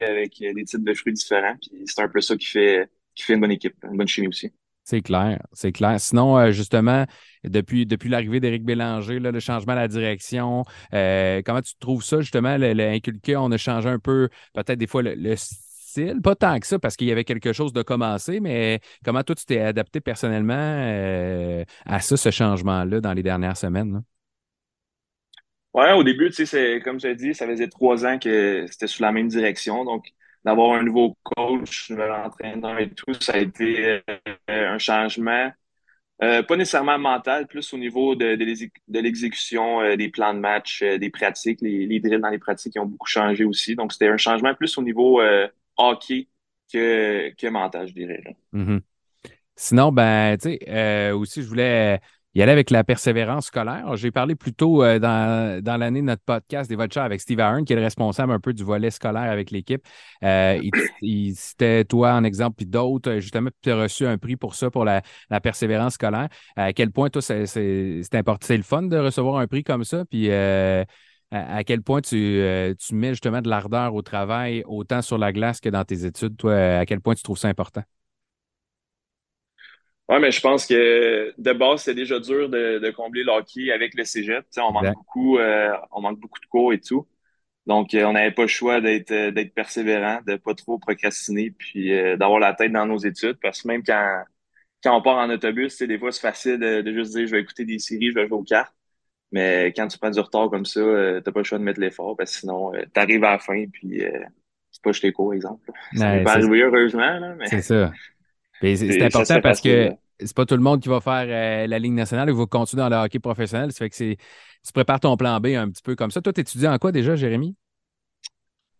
avec euh, des types de fruits différents. Puis c'est un peu ça qui fait, qui fait une bonne équipe, une bonne chimie aussi. C'est clair, c'est clair. Sinon, euh, justement, depuis, depuis l'arrivée d'Éric Bélanger, le changement de la direction, euh, comment tu trouves ça, justement, l'inculqué? On a changé un peu, peut-être des fois, le, style, pas tant que ça, parce qu'il y avait quelque chose de commencé, mais comment toi, tu t'es adapté personnellement à ça, ce changement-là, dans les dernières semaines? Ouais, au début, tu sais, comme je l'ai dit, ça faisait trois ans que c'était sous la même direction. Donc, d'avoir un nouveau coach, un nouvel entraîneur et tout, ça a été euh, un changement, euh, pas nécessairement mental, plus au niveau de, de l'exécution euh, des plans de match, des pratiques, les, les, drills dans les pratiques qui ont beaucoup changé aussi. Donc, c'était un changement plus au niveau hockey que, que mental, je dirais. Mm-hmm. Sinon, ben, tu sais, aussi, je voulais y aller avec la persévérance scolaire. J'ai parlé plus tôt euh, dans, l'année de notre podcast des Vultures avec Steve Ahern, qui est le responsable un peu du volet scolaire avec l'équipe. Euh, il, c'était toi en exemple, puis d'autres. Justement, tu as reçu un prix pour ça, pour la, persévérance scolaire. À quel point, toi, c'est, important, c'est le fun de recevoir un prix comme ça? Puis euh, à, quel point tu, tu mets justement de l'ardeur au travail, autant sur la glace que dans tes études? Toi, à quel point tu trouves ça important? Oui, mais je pense que de base, c'est déjà dur de, combler le hockey avec le cégep. on manque beaucoup, euh, on manque beaucoup de cours et tout. Donc, euh, on n'avait pas le choix d'être euh, d'être persévérant, de pas trop procrastiner, puis d'avoir la tête dans nos études. Parce que même quand, quand on part en autobus, des fois, c'est facile de, juste dire je vais écouter des séries, je vais jouer aux cartes. Mais quand tu prends du retard comme ça, tu t'as pas le choix de mettre l'effort parce que sinon, tu arrives à la fin puis c'est pas jeté court, exemple. Ça pas arrivé heureusement. Mais... C'est ça. C'est important parce que c'est pas tout le monde qui va faire la Ligue nationale il va continuer dans le hockey professionnel. Ça fait que c'est tu prépares ton plan B un petit peu comme ça. Toi, tu étudies en quoi déjà, Jérémy?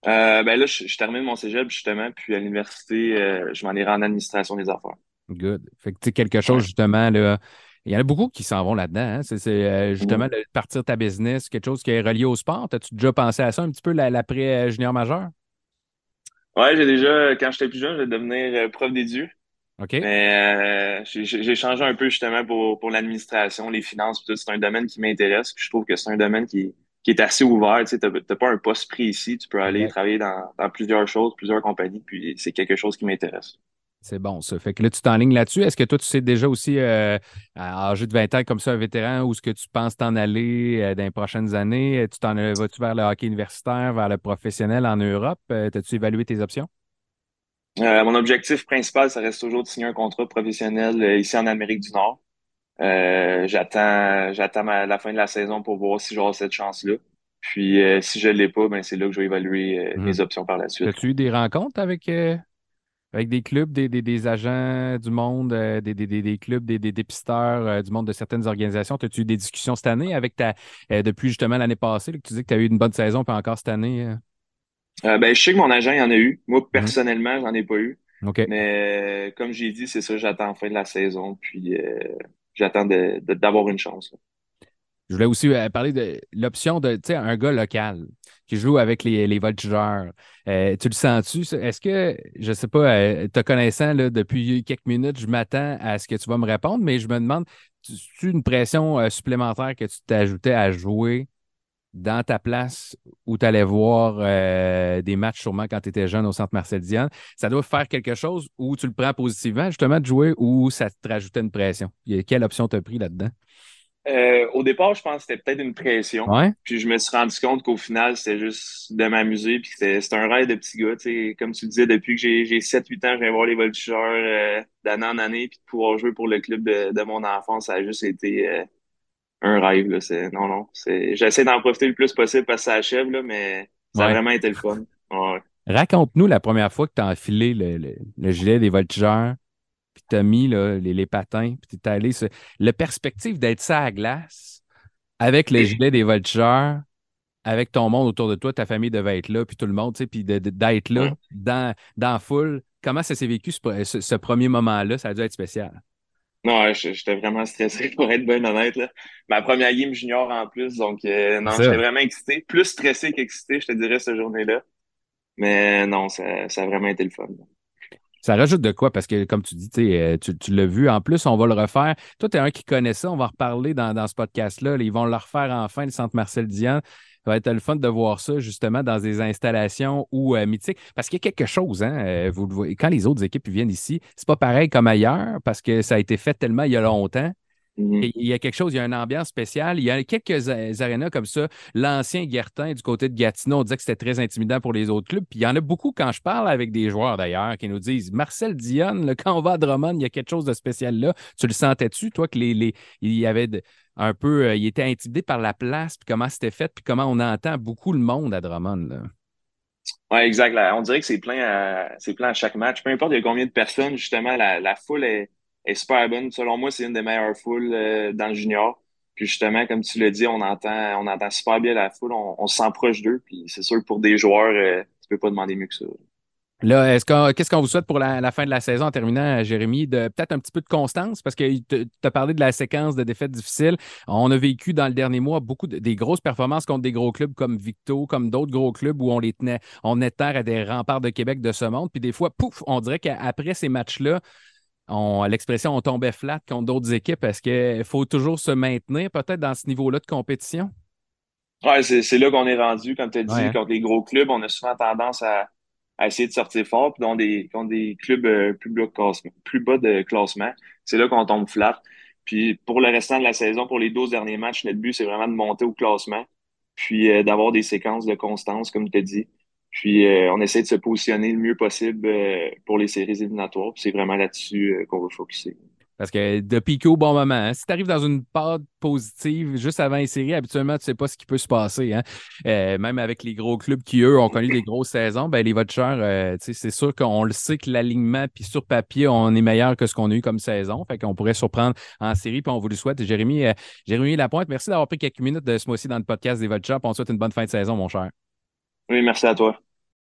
Euh, ben là, je, termine mon cégep justement, puis à l'université, euh, je m'en irai en administration des affaires. Good. Fait que tu sais, quelque chose justement, là. Il y en a beaucoup qui s'en vont là-dedans. Hein. C'est euh, justement de partir ta business, quelque chose qui est relié au sport. As-tu déjà pensé à ça un petit peu l'après-junior majeur? Ouais, j'ai déjà, quand j'étais plus jeune, je vais devenir prof d'édu. Mais j'ai changé un peu justement pour, pour l'administration, les finances, tout. C'est un domaine qui m'intéresse. Je trouve que c'est un domaine qui, qui est assez ouvert. Tu n'as pas un poste précis. Tu peux aller travailler dans, plusieurs choses, plusieurs compagnies, puis c'est quelque chose qui m'intéresse. C'est bon, ça. Fait que là, tu t'enlignes là-dessus. Est-ce que toi, tu sais déjà aussi, euh, à âge de 20 ans, comme ça, un vétéran, où est-ce que tu penses t'en aller euh, dans les prochaines années? Tu t'en vas-tu vers le hockey universitaire, vers le professionnel en Europe? Euh, As-tu évalué tes options? Mon objectif principal, ça reste toujours de signer un contrat professionnel ici en Amérique du Nord. Euh, j'attends j'attends la fin de la saison pour voir si j'aurai cette chance-là. Puis euh, si je ne l'ai pas, ben, c'est là que je vais évaluer euh, hmm. mes options par la suite. As-tu eu des rencontres avec, avec des clubs, des, des, agents du monde, des, des, clubs, des, dépisteurs du monde de certaines organisations? As-tu eu des discussions cette année avec ta depuis justement l'année passée, que tu dis que tu as eu une bonne saison, puis encore cette année? Ben, je sais que mon agent y en a eu. Moi, hmm. personnellement, j'en ai pas eu. Mais comme j'ai dit, c'est ça, j'attends la fin de la saison. Puis j'attends d'avoir une chance. Je voulais aussi euh, parler de l'option de un gars local qui joue avec les, les voltigeurs. Euh, tu le sens-tu? Est-ce que, je ne sais pas, euh, te connaissant là, depuis quelques minutes, je m'attends à ce que tu vas me répondre, mais je me demande, tu une pression supplémentaire que tu t'ajoutais à jouer dans ta place où tu allais voir des matchs sûrement quand tu étais jeune au centre Marcel Diane, ça doit faire quelque chose où tu le prends positivement justement de jouer ou ça te rajoutait une pression? Quelle option tu as pris là-dedans? Euh, au départ, je pense que c'était peut-être une pression. Puis je me suis rendu compte qu'au final, c'était juste de m'amuser. Puis c'était un rêve de petit gars. Comme tu disais, depuis que j'ai 7-8 ans, je viens voir les voltigeurs euh, d'année en année. Puis de pouvoir jouer pour le club de, mon enfance, ça a juste été euh, un rêve. Là. Non, non. J'essaie d'en profiter le plus possible parce que ça achève, là, mais ça a vraiment été le fun. Raconte-nous la première fois que tu as enfilé le, gilet des voltigeurs, puis tu as mis les, patins, puis tu es allé. Le perspective d'être ça à glace avec le gilet des voltigeurs, avec ton monde autour de toi, ta famille devait être là, puis tout le monde, puis d'être là dans, dans la foule. Comment ça s'est vécu ce premier moment-là? Ça a dû être spécial. Non, j'étais vraiment stressé pour être bien honnête. Là. Ma première game junior en plus, donc euh, non, j'étais vraiment excité. Plus stressé qu'excité, je te dirais, cette journée-là. Mais non, ça, ça, a vraiment été le fun. Ça rajoute de quoi? Parce que, comme tu dis, euh, tu, tu l'as vu. En plus, on va le refaire. Toi, tu es un qui connaît ça. On va reparler dans, dans ce podcast-là. Ils vont le refaire enfin, le centre Marcel Diane. Ça va être le fun de voir ça justement dans des installations ou euh, mythiques. Parce qu'il y a quelque chose, hein, euh, quand les autres équipes viennent ici, c'est pas pareil comme ailleurs parce que ça a été fait tellement il y a longtemps. Mm-hmm. Il y a quelque chose, il y a une ambiance spéciale. Il y a quelques arénas comme ça. L'ancien Guertin du côté de Gatineau, on disait que c'était très intimidant pour les autres clubs. Puis il y en a beaucoup quand je parle avec des joueurs d'ailleurs qui nous disent Marcel Dionne, quand on va à Drummond, il y a quelque chose de spécial là. Tu le sentais-tu, toi, que les, les, il y avait de, un peu, euh, il était intimidé par la place, puis comment c'était fait, puis comment on entend beaucoup le monde à Drummond. Oui, exact. on dirait que c'est plein, à, c'est plein à chaque match. Peu importe il y a combien de personnes, justement, la, foule est, super bonne. Selon moi, c'est une des meilleures foules euh, dans le junior. Puis justement, comme tu l'as dit, on entend, on entend super bien la foule, on, se sent proche d'eux. Puis c'est sûr que pour des joueurs, euh, tu peux pas demander mieux que ça. Là, est-ce qu'est-ce qu'on vous souhaite pour la, fin de la saison en terminant, Jérémy? De, peut-être un petit peu de constance, parce que tu as parlé de la séquence de défaites difficiles. On a vécu dans le dernier mois beaucoup de, des grosses performances contre des gros clubs comme Victo, comme d'autres gros clubs où on les tenait, on est terre à des remparts de Québec de ce monde. Puis des fois, pouf, on dirait qu'après ces matchs-là, l'expression on tombait flat contre d'autres équipes. Est-ce qu'il faut toujours se maintenir peut-être dans ce niveau-là de compétition? Oui, c'est là qu'on est rendu. Comme tu as dit, hein. contre les gros clubs, on a souvent tendance à à essayer de sortir fort. Puis dans des, dans des clubs euh, plus, bas de plus bas de classement, c'est là qu'on tombe flat. Puis pour le restant de la saison, pour les 12 derniers matchs, notre but, c'est vraiment de monter au classement, puis euh, d'avoir des séquences de constance, comme tu as dit. Puis euh, on essaie de se positionner le mieux possible pour les séries éliminatoires. c'est vraiment là-dessus qu'on veut focuser. Parce que de au bon moment, hein. si tu arrives dans une pâte positive juste avant les séries, habituellement, tu ne sais pas ce qui peut se passer. Hein. Euh, même avec les gros clubs qui, eux, ont connu des grosses saisons, ben, les euh, c'est sûr qu'on le sait que l'alignement, puis sur papier, on est meilleur que ce qu'on a eu comme saison. Fait qu'on pourrait surprendre en série, puis on vous le souhaite. Jérémy, euh, Jérémy Lapointe, merci d'avoir pris quelques minutes de ce mois-ci dans le podcast des Vultures. On souhaite une bonne fin de saison, mon cher. Oui, merci à toi.